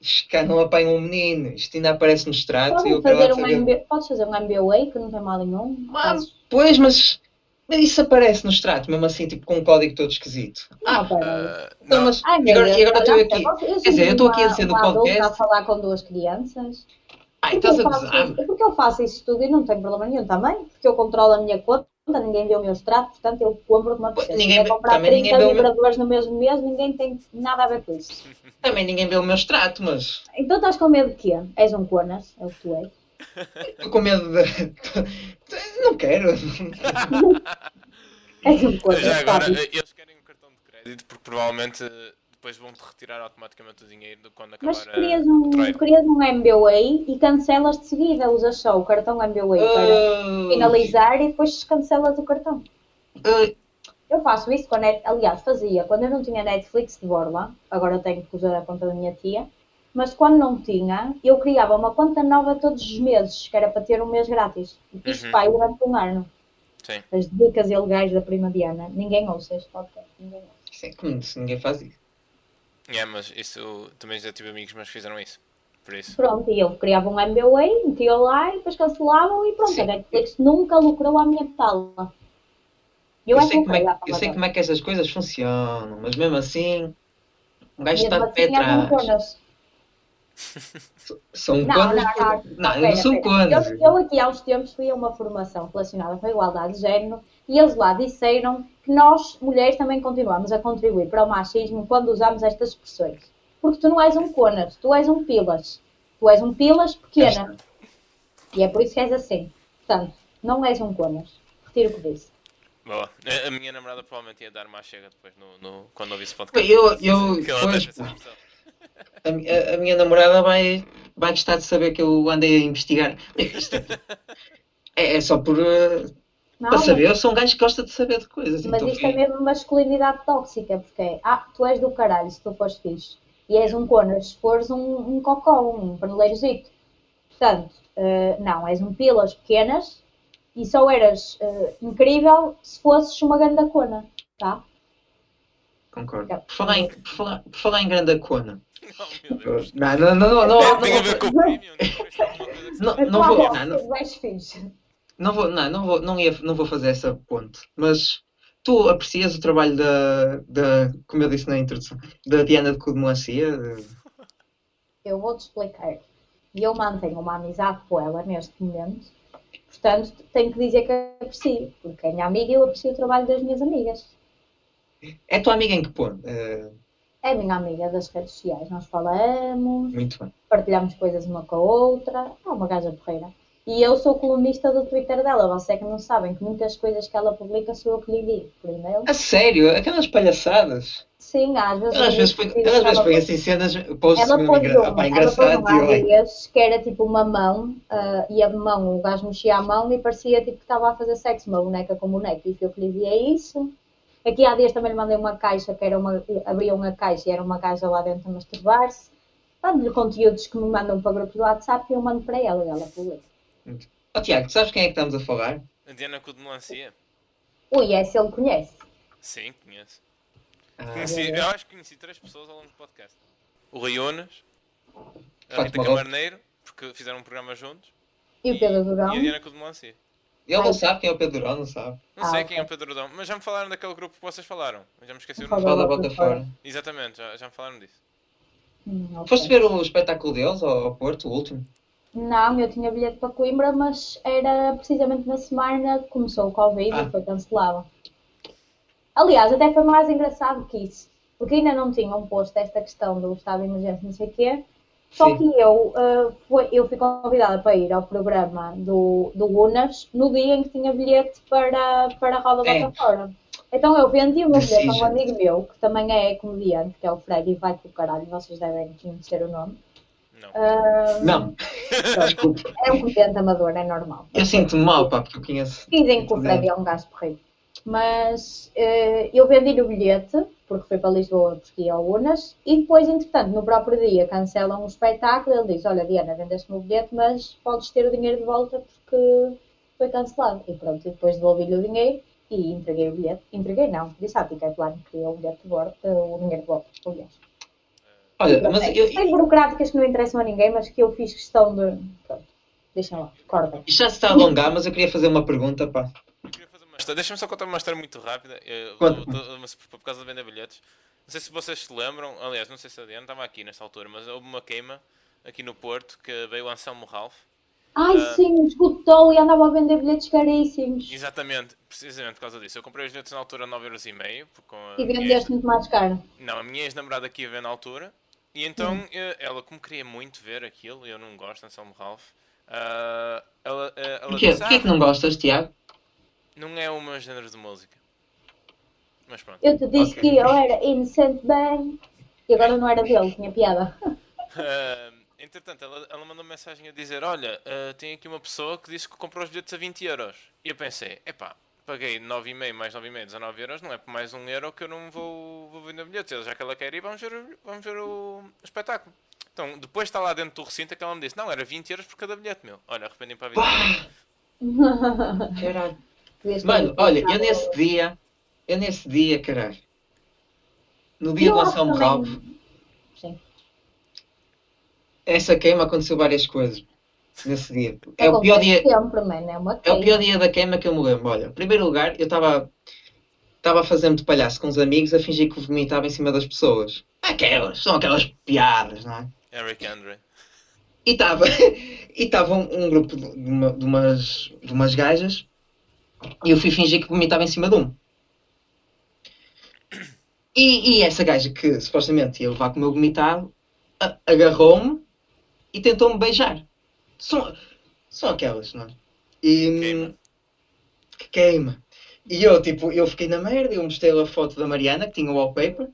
Speaker 2: Isto Cá não apanha um menino, isto ainda aparece no extrato
Speaker 3: Podes fazer, um
Speaker 2: saber.
Speaker 3: MB... Podes fazer um MBA que não tem mal nenhum.
Speaker 2: Mas,
Speaker 3: Fazes-
Speaker 2: pois, mas, mas isso aparece no extrato, mesmo assim, tipo com um código todo esquisito.
Speaker 3: Não, pera.
Speaker 1: Ah,
Speaker 2: Então,
Speaker 1: não,
Speaker 2: mas,
Speaker 3: Ai,
Speaker 2: e
Speaker 3: meu
Speaker 2: agora,
Speaker 3: Deus,
Speaker 2: agora estou aqui.
Speaker 3: eu
Speaker 2: Quer dizer, eu estou aqui a dizer no podcast.
Speaker 3: a falar com duas crianças.
Speaker 2: Ai, estás
Speaker 3: eu,
Speaker 2: a
Speaker 3: faço,
Speaker 2: gozar.
Speaker 3: porque eu faço isso tudo e não tenho problema nenhum também. Porque eu controlo a minha conta, ninguém vê o meu extrato, portanto eu compro uma pessoa. Se
Speaker 2: ninguém
Speaker 3: quiser
Speaker 2: vê-
Speaker 3: comprar
Speaker 2: também
Speaker 3: 30
Speaker 2: ninguém vê o meu-
Speaker 3: vibradores no mesmo mês, ninguém tem nada a ver com isso.
Speaker 2: Também ninguém vê o meu extrato, mas
Speaker 3: Então estás com medo de quê? És um conas, é o que tu és.
Speaker 2: estou com medo de. Não quero.
Speaker 3: És um conas,
Speaker 1: Já agora,
Speaker 3: sabe?
Speaker 1: eles querem um cartão de crédito porque provavelmente depois vão-te retirar automaticamente o dinheiro de quando acabar
Speaker 3: Mas
Speaker 1: a-
Speaker 3: crias
Speaker 1: o
Speaker 3: um, crias um MBA e cancelas de seguida, usas só o cartão MBA para
Speaker 2: Ah,
Speaker 3: finalizar e depois cancelas o cartão.
Speaker 2: ah,
Speaker 3: Eu faço isso quando, é- aliás, fazia quando eu não tinha Netflix de borla, agora tenho que usar a conta da minha tia, mas quando não tinha, eu criava uma conta nova todos os meses, que era para ter um mês grátis. Isto
Speaker 1: Uhum.
Speaker 3: vai durante um ano.
Speaker 1: Sim.
Speaker 3: As dicas ilegais da prima Diana. Ninguém ouça este podcast. Ninguém ouça.
Speaker 2: É como se ninguém faz isso.
Speaker 1: É, mas isso também já tive amigos meus que fizeram isso. Por isso.
Speaker 3: Pronto, e eu criava um MBA, metia lá e depois cancelavam e pronto.
Speaker 2: Sim.
Speaker 3: A Netflix nunca lucrou à minha tala. Eu,
Speaker 2: Eu,
Speaker 3: é
Speaker 2: sei como é, eu sei como é que essas coisas funcionam, mas mesmo assim, um gajo está de pé
Speaker 3: assim,
Speaker 2: atrás.
Speaker 3: conas.
Speaker 2: São
Speaker 3: Não,
Speaker 2: conas.
Speaker 3: não, não.
Speaker 2: Não, eu
Speaker 3: Pera,
Speaker 2: não sou
Speaker 3: pera.
Speaker 2: conas.
Speaker 3: Eu, eu aqui há uns tempos fui a uma formação relacionada com a igualdade de género e eles lá disseram que nós, mulheres, também continuamos a contribuir para o machismo quando usamos estas expressões. Porque tu não és um conas, tu és um pilas. Tu és um pilas pequena. E é por isso que és assim. Portanto, não és um conas. Retiro o que disse.
Speaker 1: Boa. A, minha namorada provavelmente ia dar mais chega depois no, no, quando ouvisse o podcast.
Speaker 2: Eu, eu,
Speaker 1: Que ela
Speaker 2: pois, a, a- a minha namorada vai, vai gostar de saber que eu andei a investigar. É, é só por. eh,
Speaker 3: Não,
Speaker 2: para saber, eu sou um gajo que gosta de saber de coisas.
Speaker 3: Mas
Speaker 2: então
Speaker 3: isto é mesmo masculinidade tóxica, porque é, ah, tu és do caralho se tu fores fixe. E és um conas se fores um, um cocó, um paneleirozito. Portanto, eh, não, és um pilas pequenas e só eras eh, incrível se fosses uma ganda cona, tá?
Speaker 2: Concordo.
Speaker 3: Não.
Speaker 2: Por falar em, por falar, por falar em grande cona.
Speaker 1: Oh, meu Deus.
Speaker 2: Não, não, não, não, não,
Speaker 1: Tem, tem a ver
Speaker 2: não,
Speaker 1: com o premium? Isto é alguma coisa que se
Speaker 2: Não,
Speaker 1: faz?
Speaker 2: não vou-
Speaker 3: Tá
Speaker 2: não, não. Não vou, não, não vou, não ia, não vou fazer essa ponte. Mas tu aprecias o trabalho da, da, como eu disse na introdução, da Diana de Codemancia?
Speaker 3: Eu vou-te explicar. E eu mantenho uma amizade com ela neste momento. Portanto, tenho que dizer que aprecio. Porque é minha amiga e eu aprecio o trabalho das minhas amigas.
Speaker 2: É tua amiga em que ponto? Eh,
Speaker 3: É minha amiga das redes sociais. Nós falamos,
Speaker 2: muito bem.
Speaker 3: partilhamos coisas uma com a outra. É uma gaja porreira. E eu sou colunista do Twitter dela. Vocês é que não sabem que muitas coisas que ela publica sou eu que lhe digo por e-mail.
Speaker 2: A sério? Aquelas palhaçadas?
Speaker 3: Sim, às vezes.
Speaker 2: Ela às vezes põe, ela às vezes põe assim cenas, posts
Speaker 3: Ela
Speaker 2: mesmo
Speaker 3: pôs
Speaker 2: engra... ah, pá,
Speaker 3: ela pôs um
Speaker 2: e ai,
Speaker 3: dias que era tipo uma mão ah, e a mão, o gajo mexia a mão e parecia tipo que estava a fazer sexo, uma boneca com boneco. E eu que lhe dizia isso. Aqui há dias também lhe mandei uma caixa que era uma. abria uma caixa e era uma gaja lá dentro a masturbar-se. Dando-lhe conteúdos que me mandam para grupos do WhatsApp e eu mando para ela e ela publica.
Speaker 2: Oh, Tiago, tu sabes quem é que estamos a falar?
Speaker 1: A Diana com de melancia?
Speaker 3: Ui, essa ele conhece.
Speaker 1: Sim, conheço.
Speaker 2: Ah,
Speaker 1: Conheci, eu acho que conheci três pessoas ao longo do podcast. O Raionas, a Rita. Camarneiro, porque fizeram um programa juntos,
Speaker 3: E o Pedro Durão.
Speaker 1: e a Diana com de melancia.
Speaker 2: ele não sabe quem é o Pedro Durão, não sabe.
Speaker 1: Não
Speaker 3: Ah,
Speaker 1: sei quem é o Pedro Dão, mas já me falaram daquele grupo que vocês falaram. Eu já me esqueci o nome.
Speaker 2: Fala da
Speaker 3: Bota fora.
Speaker 1: Exatamente, já, já me falaram disso.
Speaker 3: Hum, ok.
Speaker 2: Foste ver o espetáculo deles ao, ao Porto, o último?
Speaker 3: Não, eu tinha bilhete para Coimbra, mas era precisamente na semana que começou o Covid
Speaker 2: Ah.
Speaker 3: e foi cancelado. Aliás, até foi mais engraçado que isso, porque ainda não tinham posto esta questão do estado de emergência, não sei o quê. Só
Speaker 2: Sim.
Speaker 3: que eu, ah, foi- eu fui convidada para ir ao programa do, do Unas no dia em que tinha bilhete para, para a Roda
Speaker 2: É.
Speaker 3: Fora. Então eu vendi o meu bilhete a um amigo meu, que também é comediante, que é o Fred, e vai para o caralho, vocês devem conhecer o nome.
Speaker 1: Não.
Speaker 3: Ah,
Speaker 2: Não, desculpe.
Speaker 3: é um comediante amador, é normal.
Speaker 2: Eu sinto-me mal, pá, porque eu conheço.
Speaker 3: Dizem que o Fred é um gajo porreiro. Mas eh, eu vendi o bilhete, porque foi para Lisboa porque ia ao Unas, e depois, entretanto, no próprio dia cancelam o espetáculo. Ele diz: Olha, Diana, vendeste o bilhete, mas podes ter o dinheiro de volta porque foi cancelado. E pronto, e depois devolvi-lhe o dinheiro e entreguei o bilhete. Entreguei, não, disse à Tica Plano que queria o bilhete de volta, eh, o dinheiro de volta, aliás.
Speaker 2: Olha, mas eu,
Speaker 3: Tem burocráticas que não interessam a ninguém, mas que eu fiz questão de. Pronto, deixem lá, cortem.
Speaker 2: isto já se está a alongar, mas eu queria fazer uma pergunta, pá.
Speaker 1: Eu queria fazer uma história. Deixa-me só contar uma história muito rápida. Eu- por por causa de vender bilhetes. Não sei se vocês se lembram, aliás, não sei se a Diana estava aqui nessa altura, mas houve uma queima aqui no Porto que veio o Anselmo Ralph.
Speaker 3: Ai,
Speaker 1: Ah.
Speaker 3: sim, esgotou e andava a vender bilhetes caríssimos.
Speaker 1: Exatamente, precisamente por causa disso. Eu comprei os bilhetes na altura a 9,5€. porque com a
Speaker 3: E vendeste muito mais caro.
Speaker 1: Não, a minha ex-namorada ia ver na altura. E então, eh, ela, como queria muito ver aquilo, eu não gosto de Anselmo Ralph, ah, ela, eh, ela
Speaker 2: Porquê,
Speaker 1: disse,
Speaker 2: porquê
Speaker 1: "Ah,
Speaker 2: que não gostas, Tiago?
Speaker 1: não é o meu género de música. Mas pronto.
Speaker 3: Eu te disse
Speaker 2: Ok.
Speaker 3: que eu era Innocent Bang e agora não era dele, tinha piada.
Speaker 1: Ah, entretanto, ela, ela mandou uma mensagem a dizer: Olha, ah, tem aqui uma pessoa que disse que comprou os bilhetes a 20 euros. E eu pensei: Epá, paguei 9,5 mais 9,5, 19 euros, não é por mais um euro que eu não vou, vou vender bilhetes. Já que ela quer ir, vamos ver, vamos ver o, espetáculo. Então, depois está lá dentro do recinto que ela me disse, não, era 20 euros por cada bilhete, meu. Olha, arrependi para a vida.
Speaker 2: Caralho. Mano, olha, eu
Speaker 3: pensado-
Speaker 2: nesse dia, eu nesse dia, caralho, no dia
Speaker 3: Eu
Speaker 2: do Anselmo Ralph,
Speaker 3: Sim.
Speaker 2: essa queima aconteceu várias coisas nesse dia. É o pior dia,
Speaker 3: Sempre, mano. É uma
Speaker 2: é o pior dia da queima que eu me lembro. Olha, em primeiro lugar, eu estava estava a fazer-me de palhaço com uns amigos a fingir que vomitava em cima das pessoas. Aquelas, são aquelas piadas, não é?
Speaker 1: Eric Andre.
Speaker 2: E estava e estava um, um grupo de, uma- de umas, de umas gajas e eu fui fingir que vomitava em cima de um. E, e essa gaja que supostamente ia levar com o meu vomitado agarrou-me e tentou-me beijar. São, são aquelas, não é? E,
Speaker 1: Queima.
Speaker 2: que queima. E eu, tipo, eu fiquei na merda, eu mostrei a foto da Mariana, que tinha o wallpaper.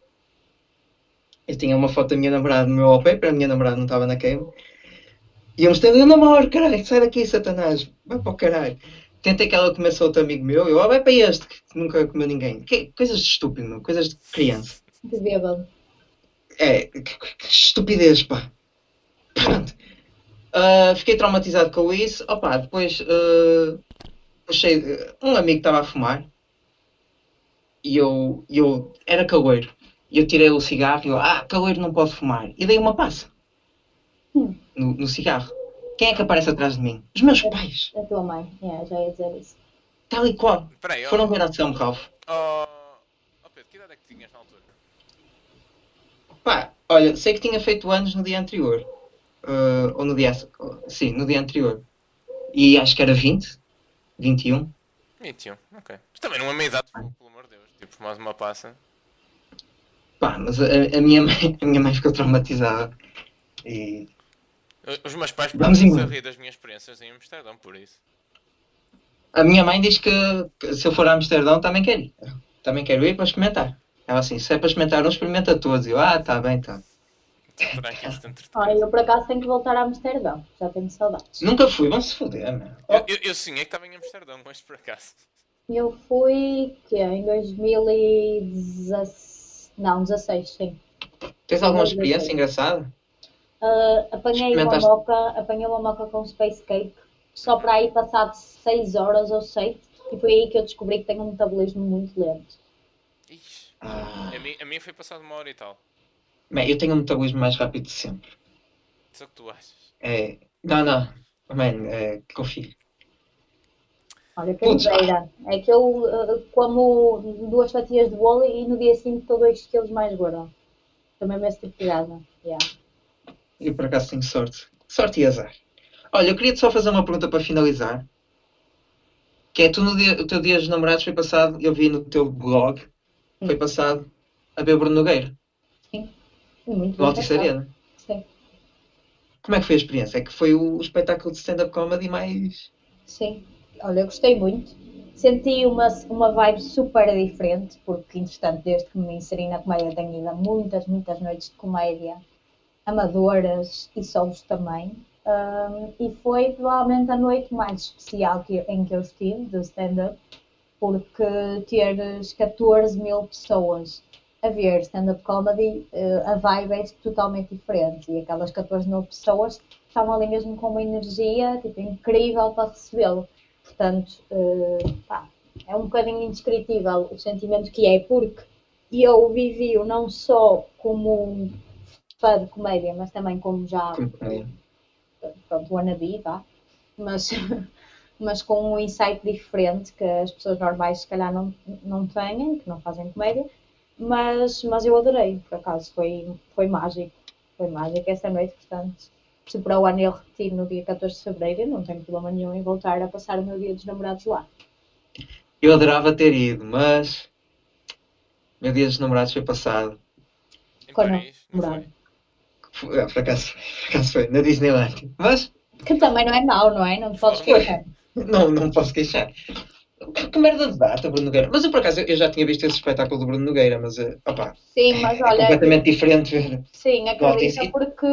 Speaker 2: Eu tinha uma foto da minha namorada no meu wallpaper, a minha namorada não estava na queima. E eu mostrei-lhe, eu namoro, caralho, sai daqui, Satanás, vai para o caralho. Tentei que ela comesse outro amigo meu, eu, oh, vai para este, que nunca comeu ninguém. Que- coisas de estúpido, meu, coisas de criança.
Speaker 3: De bêbado.
Speaker 2: É, que, que- que estupidez, pá. Pronto. Ah, fiquei traumatizado com isso. Opa, depois ah, puxei. Um amigo estava a fumar e eu, eu era caloiro. E eu tirei o cigarro e eu, ah, caloiro não pode fumar. E dei uma passa
Speaker 3: Hum.
Speaker 2: no, no cigarro. Quem é que aparece atrás de mim? Os meus pais.
Speaker 3: A tua mãe. É, já ia dizer isso.
Speaker 2: Tal e qual.
Speaker 1: Espera aí, ó.
Speaker 2: Foram ver a São Ralph.
Speaker 1: Oh, oh Pedro, que idade é que tinhas na altura?
Speaker 2: Pá, olha, sei que tinha feito anos no dia anterior. Ah, ou no dia. Sim, no dia anterior. E acho que era 20, 21.
Speaker 1: 21, ok. Mas também não é meia idade, pelo amor de Deus. Tipo, mais uma passa.
Speaker 2: Pá, mas a, a minha, mãe, a minha mãe ficou traumatizada. E.
Speaker 1: Os meus pais podem
Speaker 2: embora.
Speaker 1: rir das minhas experiências em Amsterdão, por isso.
Speaker 2: A minha mãe diz que, que se eu for a Amsterdão também quero ir. Também quero ir para experimentar. Ela assim, se é para experimentar um, experimenta todos. E eu, ah, tá bem, tá.
Speaker 1: Então, este.
Speaker 3: Olha, eu por acaso tenho que voltar a Amsterdão. Já tenho saudades.
Speaker 2: Nunca fui, vão se foder, meu.
Speaker 1: Eu, eu, eu sonhei que estava em Amsterdão, mas por acaso.
Speaker 3: Eu fui que é, em 2016. Não, 16, sim.
Speaker 2: Tens alguma experiência engraçada?
Speaker 3: Ah, apanhei uma moca, apanhei uma moca com Space Cake só para aí passado 6 horas ou 7 e foi aí que eu descobri que tenho um metabolismo muito lento.
Speaker 1: Ixi,
Speaker 2: Ah,
Speaker 1: a, mim, a minha foi passado uma hora e tal.
Speaker 2: Man, eu tenho um metabolismo mais rápido de sempre.
Speaker 1: Isso é o que tu achas.
Speaker 2: É, não, não. Man, é, confio.
Speaker 3: Olha, que inveja. É que eu ah, como duas fatias de bolo e no dia seguinte estou 2 kg mais gorda. Também me tipo de. Yeah.
Speaker 2: Eu por acaso tenho sorte. Sorte e azar. Olha, eu queria-te só fazer uma pergunta para finalizar. Que é tu no dia, o teu dia dos namorados foi passado, eu vi no teu blog, foi passado a ver Bruno Nogueira,
Speaker 3: Muito bem
Speaker 2: Altice.
Speaker 3: Sim.
Speaker 2: Como é que foi a experiência? É que foi o espetáculo de stand-up comedy mais.
Speaker 3: Sim, olha, eu gostei muito. Senti uma, uma vibe super diferente, porque, entretanto, desde que me inseri na comédia, tenho ido a muitas, muitas noites de comédia, amadoras e solos também. Ahm, e foi provavelmente a noite mais especial que, em que eu estive, do stand-up, porque teres 14 mil pessoas a ver stand-up comedy, eh, a vibe é totalmente diferente. E aquelas 14 mil pessoas estavam ali mesmo com uma energia tipo, incrível para recebê-lo. Portanto, eh, pá, é um bocadinho indescritível o sentimento que é, porque eu vivi-o não só como um fã de comédia, mas também como já pronto, wannabe, vá, mas, mas com um insight diferente que as pessoas normais se calhar não, não têm, que não fazem comédia, mas, mas eu adorei, por acaso, foi, foi mágico, foi mágico essa noite, portanto, se para o ano eu repetir no dia 14 de Fevereiro, eu não tenho problema nenhum em voltar a passar o meu dia dos namorados lá.
Speaker 2: Eu adorava ter ido, mas. Meu dia dos namorados foi passado.
Speaker 1: Em
Speaker 3: Quando
Speaker 1: Paris? Foi-
Speaker 2: ah, Por acaso, por acaso foi, na Disneyland. Mas
Speaker 3: Que também não é mau, não é? Não te podes queixar.
Speaker 2: não, não posso queixar. Que, que merda de data, Bruno Nogueira. Mas eu, por acaso, eu já tinha visto esse espetáculo do Bruno Nogueira, mas, eh, opá,
Speaker 3: Sim, mas
Speaker 2: é
Speaker 3: olha,
Speaker 2: completamente diferente ver.
Speaker 3: sim, acredita,
Speaker 2: Sim.
Speaker 3: porque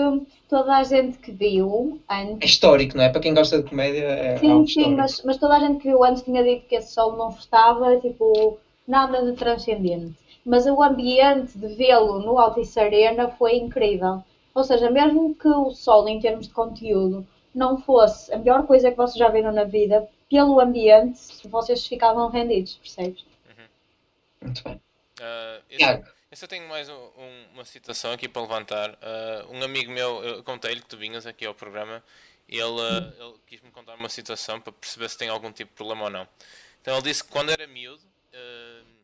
Speaker 3: toda a gente que viu
Speaker 2: É
Speaker 3: antes.
Speaker 2: histórico, não é? Para quem gosta de comédia, é
Speaker 3: Sim, sim, mas, mas toda a gente que viu antes tinha dito que esse sol não estava, tipo, nada de transcendente. Mas o ambiente de vê-lo no Altice Arena foi incrível. Ou seja, mesmo que o sol, em termos de conteúdo, não fosse a melhor coisa que vocês já viram na vida, pelo ambiente, vocês ficavam rendidos, percebes?
Speaker 2: Muito bem.
Speaker 1: Ah, eu,
Speaker 2: Tiago,
Speaker 1: eu só tenho mais um- um- uma situação aqui para levantar. Ah, um amigo meu, eu contei-lhe que tu vinhas aqui ao programa e ele, ah, ele quis-me contar uma situação para perceber se tem algum tipo de problema ou não. Então ele disse que quando era miúdo,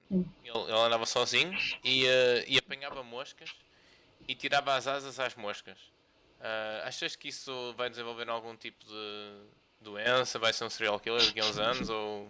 Speaker 3: Hum.
Speaker 1: ele, ele andava sozinho e, e apanhava moscas e tirava as asas às moscas. Achas que isso vai desenvolver algum tipo de doença? Vai ser um serial killer daqui a uns anos? Ou...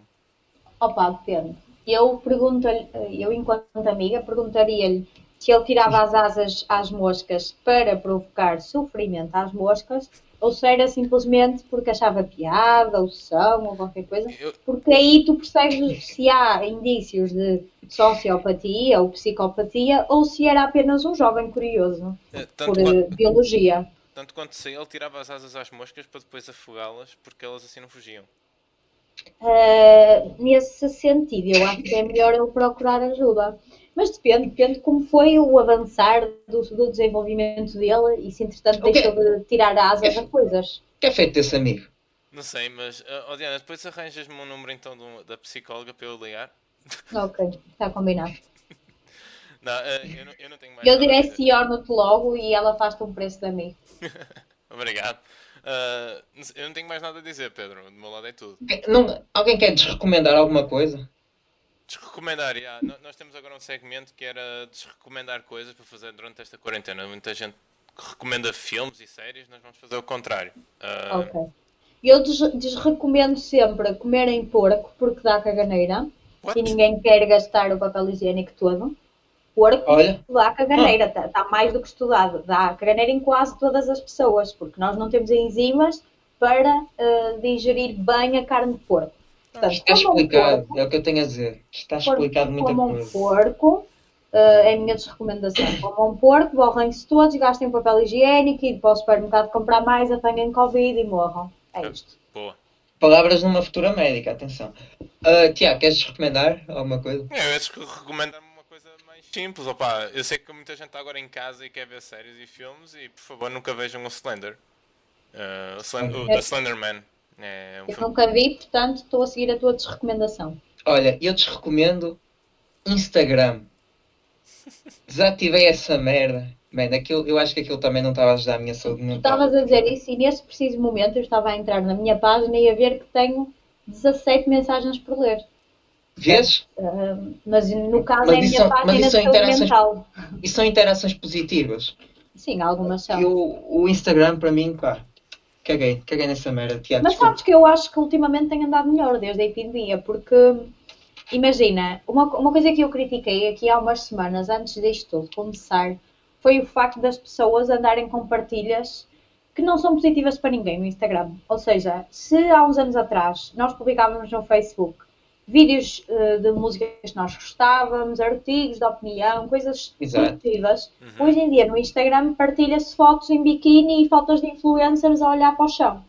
Speaker 3: Opa, depende. Eu pergunto-lhe, eu enquanto amiga, perguntaria-lhe se ele tirava as asas às moscas para provocar sofrimento às moscas ou se era simplesmente porque achava piada ou são ou qualquer coisa.
Speaker 1: Eu-
Speaker 3: Porque aí tu percebes se há indícios de sociopatia ou psicopatia ou se era apenas um jovem curioso
Speaker 1: tanto
Speaker 3: por
Speaker 1: quanto-
Speaker 3: eh, biologia.
Speaker 1: Tanto quanto sei, ele tirava as asas às moscas para depois afogá-las porque elas assim não fugiam.
Speaker 3: Uh, nesse sentido, eu acho que é melhor ele procurar ajuda. Mas depende, depende como foi o avançar do, do desenvolvimento dele e se entretanto
Speaker 2: Ok.
Speaker 3: deixou de tirar asas a coisas.
Speaker 2: o que é feito desse amigo?
Speaker 1: Não sei, mas, ah, oh Diana, depois arranjas-me um número então do- da psicóloga para eu ligar.
Speaker 3: Ok, está combinado.
Speaker 1: Não, ah, eu, não, eu não tenho mais
Speaker 3: Eu direciono-te logo e ela faz-te um preço de mim.
Speaker 1: Obrigado. Sei, eu não tenho mais nada a dizer, Pedro. Do meu lado é tudo.
Speaker 2: Não- alguém quer desrecomendar alguma coisa?
Speaker 1: Desrecomendar, nós temos agora um segmento que era desrecomendar coisas para fazer durante esta quarentena. Muita gente recomenda filmes e séries, nós vamos fazer o contrário. Ah,
Speaker 3: Ok. Eu des- desrecomendo sempre comerem porco porque dá caganeira
Speaker 1: what?
Speaker 3: e ninguém quer gastar o papel higiênico todo. Porco
Speaker 2: Olha,
Speaker 3: dá caganeira, está mais do que estudado. Dá caganeira em quase todas as pessoas, porque nós não temos enzimas para eh, digerir bem a carne de porco. Portanto,
Speaker 2: está explicado,
Speaker 3: porco,
Speaker 2: é o que eu tenho a dizer. Está explicado muita
Speaker 3: comam
Speaker 2: coisa.
Speaker 3: porco, eh, é a minha desrecomendação. Comam porco, borrem-se todos, gastem papel higiênico e para o supermercado comprar mais, apanhem Covid e morram. É isto.
Speaker 1: Boa.
Speaker 2: Palavras numa futura médica, atenção. Ah, Tiago, queres recomendar alguma coisa?
Speaker 1: É, eu acho que recomendo simples. Opa, eu sei que muita gente está agora em casa e quer ver séries e filmes e por favor nunca vejam o Slender. Ah, o, Slen- o The Slenderman. É um
Speaker 3: Eu
Speaker 1: filme.
Speaker 3: nunca vi, portanto estou a seguir a tua desrecomendação.
Speaker 2: Olha, eu te recomendo Instagram. Desativei essa merda. Man, aquilo, eu acho que aquilo também não estava a ajudar a minha saúde
Speaker 3: Tu
Speaker 2: mental.
Speaker 3: estavas a dizer isso e nesse preciso momento eu estava a entrar na minha página e a ver que tenho 17 mensagens por ler.
Speaker 2: Vês?
Speaker 3: Ahm, mas no caso
Speaker 2: Mas
Speaker 3: é a minha
Speaker 2: são- mas
Speaker 3: página
Speaker 2: isso são interações-
Speaker 3: mental.
Speaker 2: E são interações positivas.
Speaker 3: Sim, algumas são.
Speaker 2: E o, o Instagram, para mim, pá, caguei. Caguei nessa merda, Tiago.
Speaker 3: Mas
Speaker 2: desculpa.
Speaker 3: sabes que eu acho que ultimamente tem andado melhor desde a epidemia, porque imagina, uma, uma coisa que eu critiquei aqui há umas semanas antes disto tudo começar foi o facto das pessoas andarem com partilhas que não são positivas para ninguém no Instagram. Ou seja, se há uns anos atrás nós publicávamos no Facebook vídeos eh, de músicas que nós gostávamos, artigos de opinião, coisas positivas, hoje em dia no Instagram partilha-se fotos em biquíni e fotos de influencers a olhar para o chão.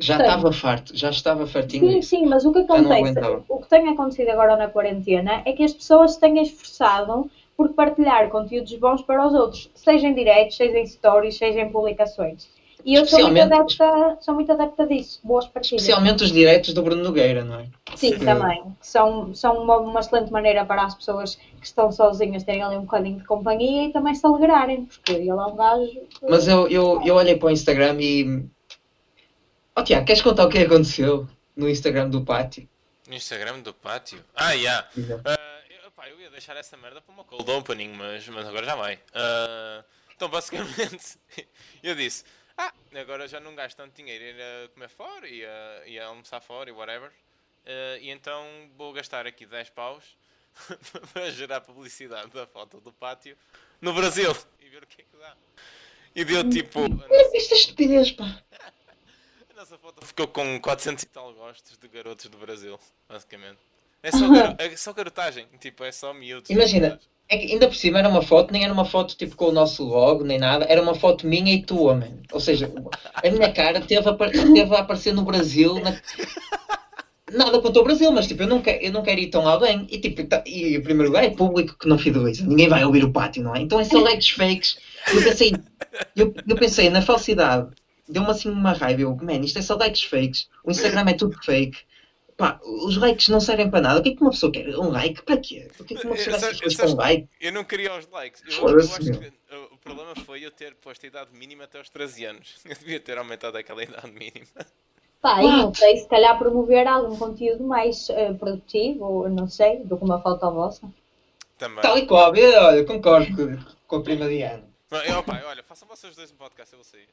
Speaker 2: Já
Speaker 3: Sim.
Speaker 2: estava farto, já estava fartinho
Speaker 3: Sim, sim, mas o que acontece, o que tem acontecido agora na quarentena é que as pessoas se têm esforçado por partilhar conteúdos bons para os outros, seja em diretos, seja em stories, seja em publicações. E eu sou muito, adepta, sou muito adepta disso, boas partilhas.
Speaker 2: Especialmente os diretos do Bruno Nogueira, não é?
Speaker 3: Sim, também. São, são uma, uma excelente maneira para as pessoas que estão sozinhas terem ali um bocadinho de companhia e também se alegrarem, porque ele é um gajo.
Speaker 2: Mas eu, eu, eu olhei para o Instagram e. Oh, Tiago, queres contar o que aconteceu no Instagram do pátio?
Speaker 1: No Instagram do pátio? Ah, já.
Speaker 2: Exato.
Speaker 1: Ah, eu, eu ia deixar essa merda para uma cold opening, mas, mas agora já vai. Ah, então, basicamente, eu disse: Ah, agora já não gasto tanto dinheiro em ir a comer fora e a, e a almoçar fora e whatever. Ah, e então vou gastar aqui 10 paus para gerar publicidade da foto do pátio no Brasil e ver o que é que dá. E deu tipo. a
Speaker 2: Olha, Isto é estupidez, pá.
Speaker 1: a nossa foto ficou com 400 e tal gostos de garotos do Brasil, basicamente.
Speaker 4: É só, garo... é só garotagem. Tipo, é só miúdos.
Speaker 2: Imagina, é que ainda por cima era uma foto, nem era uma foto tipo com o nosso logo, nem nada, era uma foto minha e tua, man. Ou seja, a minha cara teve a, teve a aparecer no Brasil. Na... Nada contra o Brasil, mas tipo, eu não, quero, eu não quero ir tão além. E tipo, tá, e o primeiro lugar é público que não fideliza. Ninguém vai ouvir o pátio, não é? Então é só likes fakes. Eu pensei, eu, eu pensei na falsidade. Deu-me assim uma raiva. Eu, man, isto é só likes fakes. O Instagram é tudo fake. Pá, os likes não servem para nada. O que é que uma pessoa quer? Um like? Para quê? O que é que uma pessoa quer com um like?
Speaker 4: Eu não queria os likes. Eu, eu acho que o problema foi eu ter posto a idade mínima até aos 13 anos. Eu devia ter aumentado aquela idade mínima.
Speaker 3: Pá, e não sei, se calhar promover algum conteúdo mais uh, produtivo, não sei, do que uma foto vossa.
Speaker 4: Também.
Speaker 2: Tal e qual, olha, concordo com, com a prima Diana.
Speaker 4: Eu, pá, olha, façam vocês dois um podcast, eu vou sair.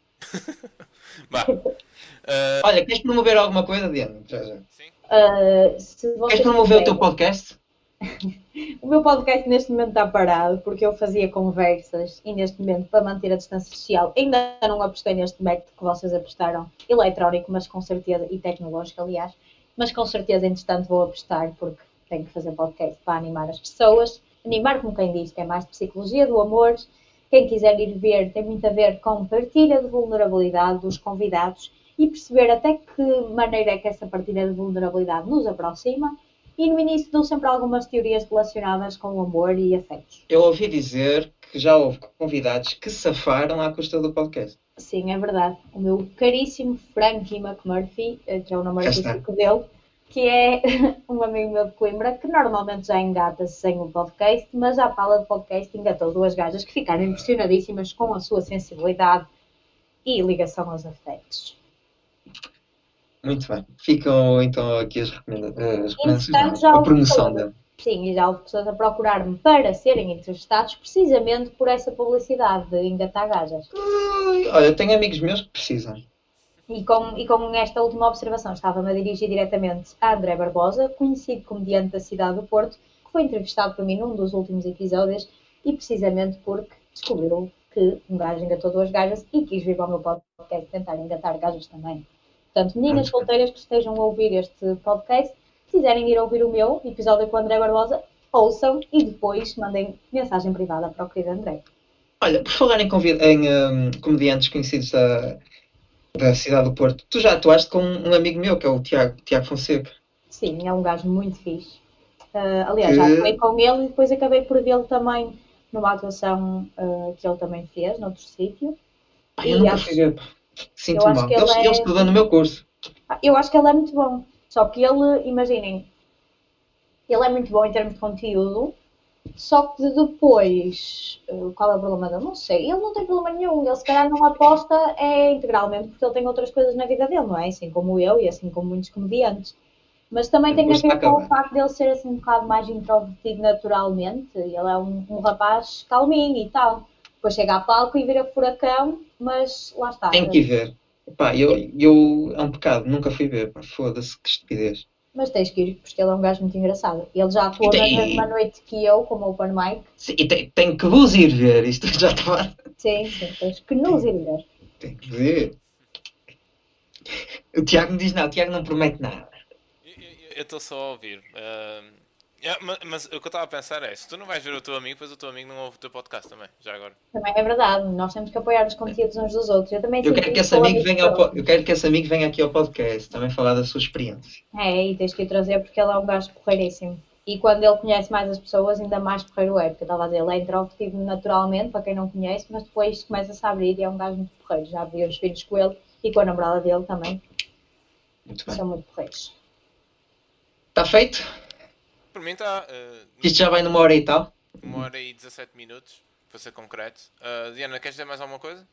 Speaker 2: bah. Uh... Olha, queres promover alguma coisa, Diana?
Speaker 3: Sim. Uh,
Speaker 2: queres promover o teu podcast?
Speaker 3: o meu podcast neste momento está parado porque eu fazia conversas e neste momento, para manter a distância social, ainda não apostei neste método que vocês apostaram, eletrónico, mas com certeza, e tecnológico, aliás, mas com certeza, entretanto, vou apostar porque tenho que fazer podcast para animar as pessoas. Animar, como quem diz, que é mais de psicologia do amor. Quem quiser ir ver, tem muito a ver com partilha de vulnerabilidade dos convidados e perceber até que maneira é que essa partilha de vulnerabilidade nos aproxima e no início dou sempre algumas teorias relacionadas com o amor e afetos.
Speaker 2: Eu ouvi dizer que já houve convidados que safaram à custa do podcast.
Speaker 3: Sim, é verdade. O meu caríssimo Frankie McMurphy, eh, que é o nome artístico dele, que é um amigo meu de Coimbra, que normalmente já engata-se sem o podcast, mas à fala de podcast engatou duas gajas que ficaram impressionadíssimas com a sua sensibilidade e ligação aos afetos.
Speaker 2: Muito bem. Ficam então aqui as, recomendações, a promoção dele.
Speaker 3: Sim, e já houve pessoas a procurar-me para serem entrevistados precisamente por essa publicidade de engatar gajas.
Speaker 2: olha, tenho amigos meus que precisam.
Speaker 3: E com, e com esta última observação, estava-me a dirigir diretamente a André Barbosa, conhecido comediante da cidade do Porto, que foi entrevistado por mim num dos últimos episódios e precisamente porque descobriu que um gajo engatou duas gajas e quis vir para o meu podcast tentar engatar gajas também. Portanto, meninas solteiras que estejam a ouvir este podcast, se quiserem ir ouvir o meu episódio com o André Barbosa, ouçam e depois mandem mensagem privada para o querido André.
Speaker 2: Olha, por falar em, em um, comediantes conhecidos da, da cidade do Porto, tu já atuaste com um amigo meu, que é o Tiago, Tiago Fonseca.
Speaker 3: Sim, é um gajo muito fixe. Uh, aliás, que... já atuei com ele e depois acabei por vê-lo também numa atuação uh, que ele também fez, noutro sítio.
Speaker 2: Ai, eu nunca acho... fui ver. Sinto mal. Ele, ele, é... ele estudou no meu curso.
Speaker 3: Eu acho que ele é muito bom. Só que ele, imaginem, ele é muito bom em termos de conteúdo, só que depois, eh, qual é o problema dele? Não sei. Ele não tem problema nenhum. Ele se calhar não aposta é integralmente porque ele tem outras coisas na vida dele, não é? Assim como eu e assim como muitos comediantes. Mas também tem a ver com o facto de ele ser assim um bocado mais introvertido naturalmente. Ele é um, um rapaz calminho e tal. Depois chega a palco e vira furacão mas lá está.
Speaker 2: Tem que ir ver. Pá, eu, eu, é um pecado, nunca fui ver. Foda-se, que estupidez.
Speaker 3: Mas tens que ir, porque ele é um gajo muito engraçado. Ele já atuou tem, na mesma noite que eu, como Open Mic.
Speaker 2: Sim, e tem, tem que vos ir ver, isto já está.
Speaker 3: Sim, sim, tens que nos ir ver.
Speaker 2: Tem que ver. O Tiago não diz nada, o Tiago não promete nada.
Speaker 4: Eu estou só a ouvir. Uh, Yeah, mas, mas, o que eu estava a pensar é, se tu não vais ver o teu amigo, depois o teu amigo não ouve o teu podcast também, já agora.
Speaker 3: Também é verdade, nós temos que apoiar os conteúdos uns dos outros. Eu também
Speaker 2: eu quero, que esse amigo venha ao, eu quero que esse amigo venha aqui ao podcast, também falar da sua experiência.
Speaker 3: É, e tens que o trazer porque ele é um gajo porreiríssimo. E quando ele conhece mais as pessoas, ainda mais porreiro é, porque eu estava a dizer, ele é introvertido naturalmente, para quem não conhece, mas depois começa-se a abrir e é um gajo muito porreiro. Já vi os filhos com ele e com a namorada dele também.
Speaker 2: Muito bem.
Speaker 3: São muito porreiros.
Speaker 2: Está feito?
Speaker 4: Por mim está. Uh,
Speaker 2: Isto já vai numa hora e tal?
Speaker 4: Uma hora e 17 minutos, para ser concreto. Uh, Diana, queres dizer mais alguma coisa?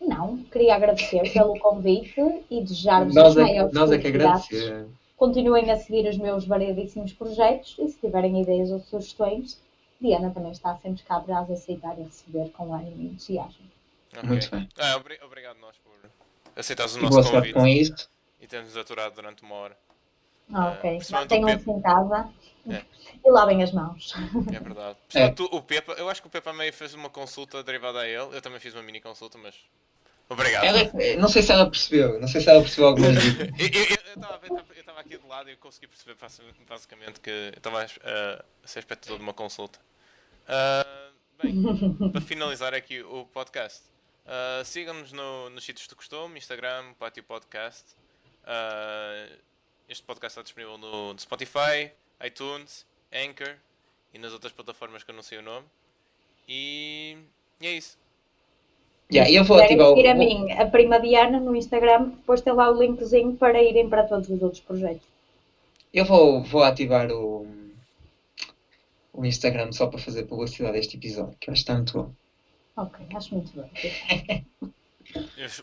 Speaker 3: Não, queria agradecer pelo convite e desejar-vos as é maiores
Speaker 2: Nós é que agradecer.
Speaker 3: Continuem a seguir os meus variadíssimos projetos e se tiverem ideias ou sugestões, Diana também está sempre cá para as aceitar e receber com ânimo e entusiasmo.
Speaker 2: Okay. Muito bem.
Speaker 4: Ah, obrigado nós por aceitares o nosso convite.
Speaker 2: com isso.
Speaker 4: E termos aturado durante uma hora.
Speaker 3: Ah, ok. Uh, Tenham-se em casa é. e lavem as mãos.
Speaker 4: É verdade. É. Tu, o Pepa, eu acho que o Pepa meio fez uma consulta derivada a ele. Eu também fiz uma mini consulta, mas. Obrigado.
Speaker 2: Ela, não sei se ela percebeu. Não sei se ela percebeu alguma
Speaker 4: coisa. eu,
Speaker 1: estava aqui de lado e eu consegui perceber basicamente que eu estava a, a ser espectador de uma consulta. Uh, bem, para finalizar aqui o podcast, uh, sigam-nos no, nos sítios do costume, Instagram, Pátio Podcast. Uh, este podcast está disponível no, Spotify, iTunes, Anchor e nas outras plataformas que eu não sei o nome. E, e é isso.
Speaker 2: Yeah, eu vou ativar
Speaker 3: seguir a mim, a prima Diana, no Instagram, depois tem lá o linkzinho para irem para todos os outros projetos.
Speaker 2: Eu vou, vou ativar o, o Instagram só para fazer publicidade deste episódio, que acho muito bom.
Speaker 3: Ok, acho muito bem.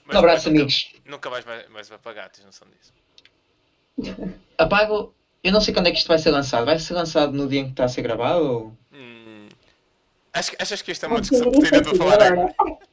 Speaker 2: um abraço,
Speaker 1: nunca,
Speaker 2: amigos.
Speaker 1: Nunca mais, mais vai pagar, tens noção
Speaker 2: disso. Apago. Eu não sei quando é que isto vai ser lançado. Vai ser lançado no dia em que está a ser gravado? Ou...
Speaker 1: Hum, acho, achas que isto é uma discussão que para falar?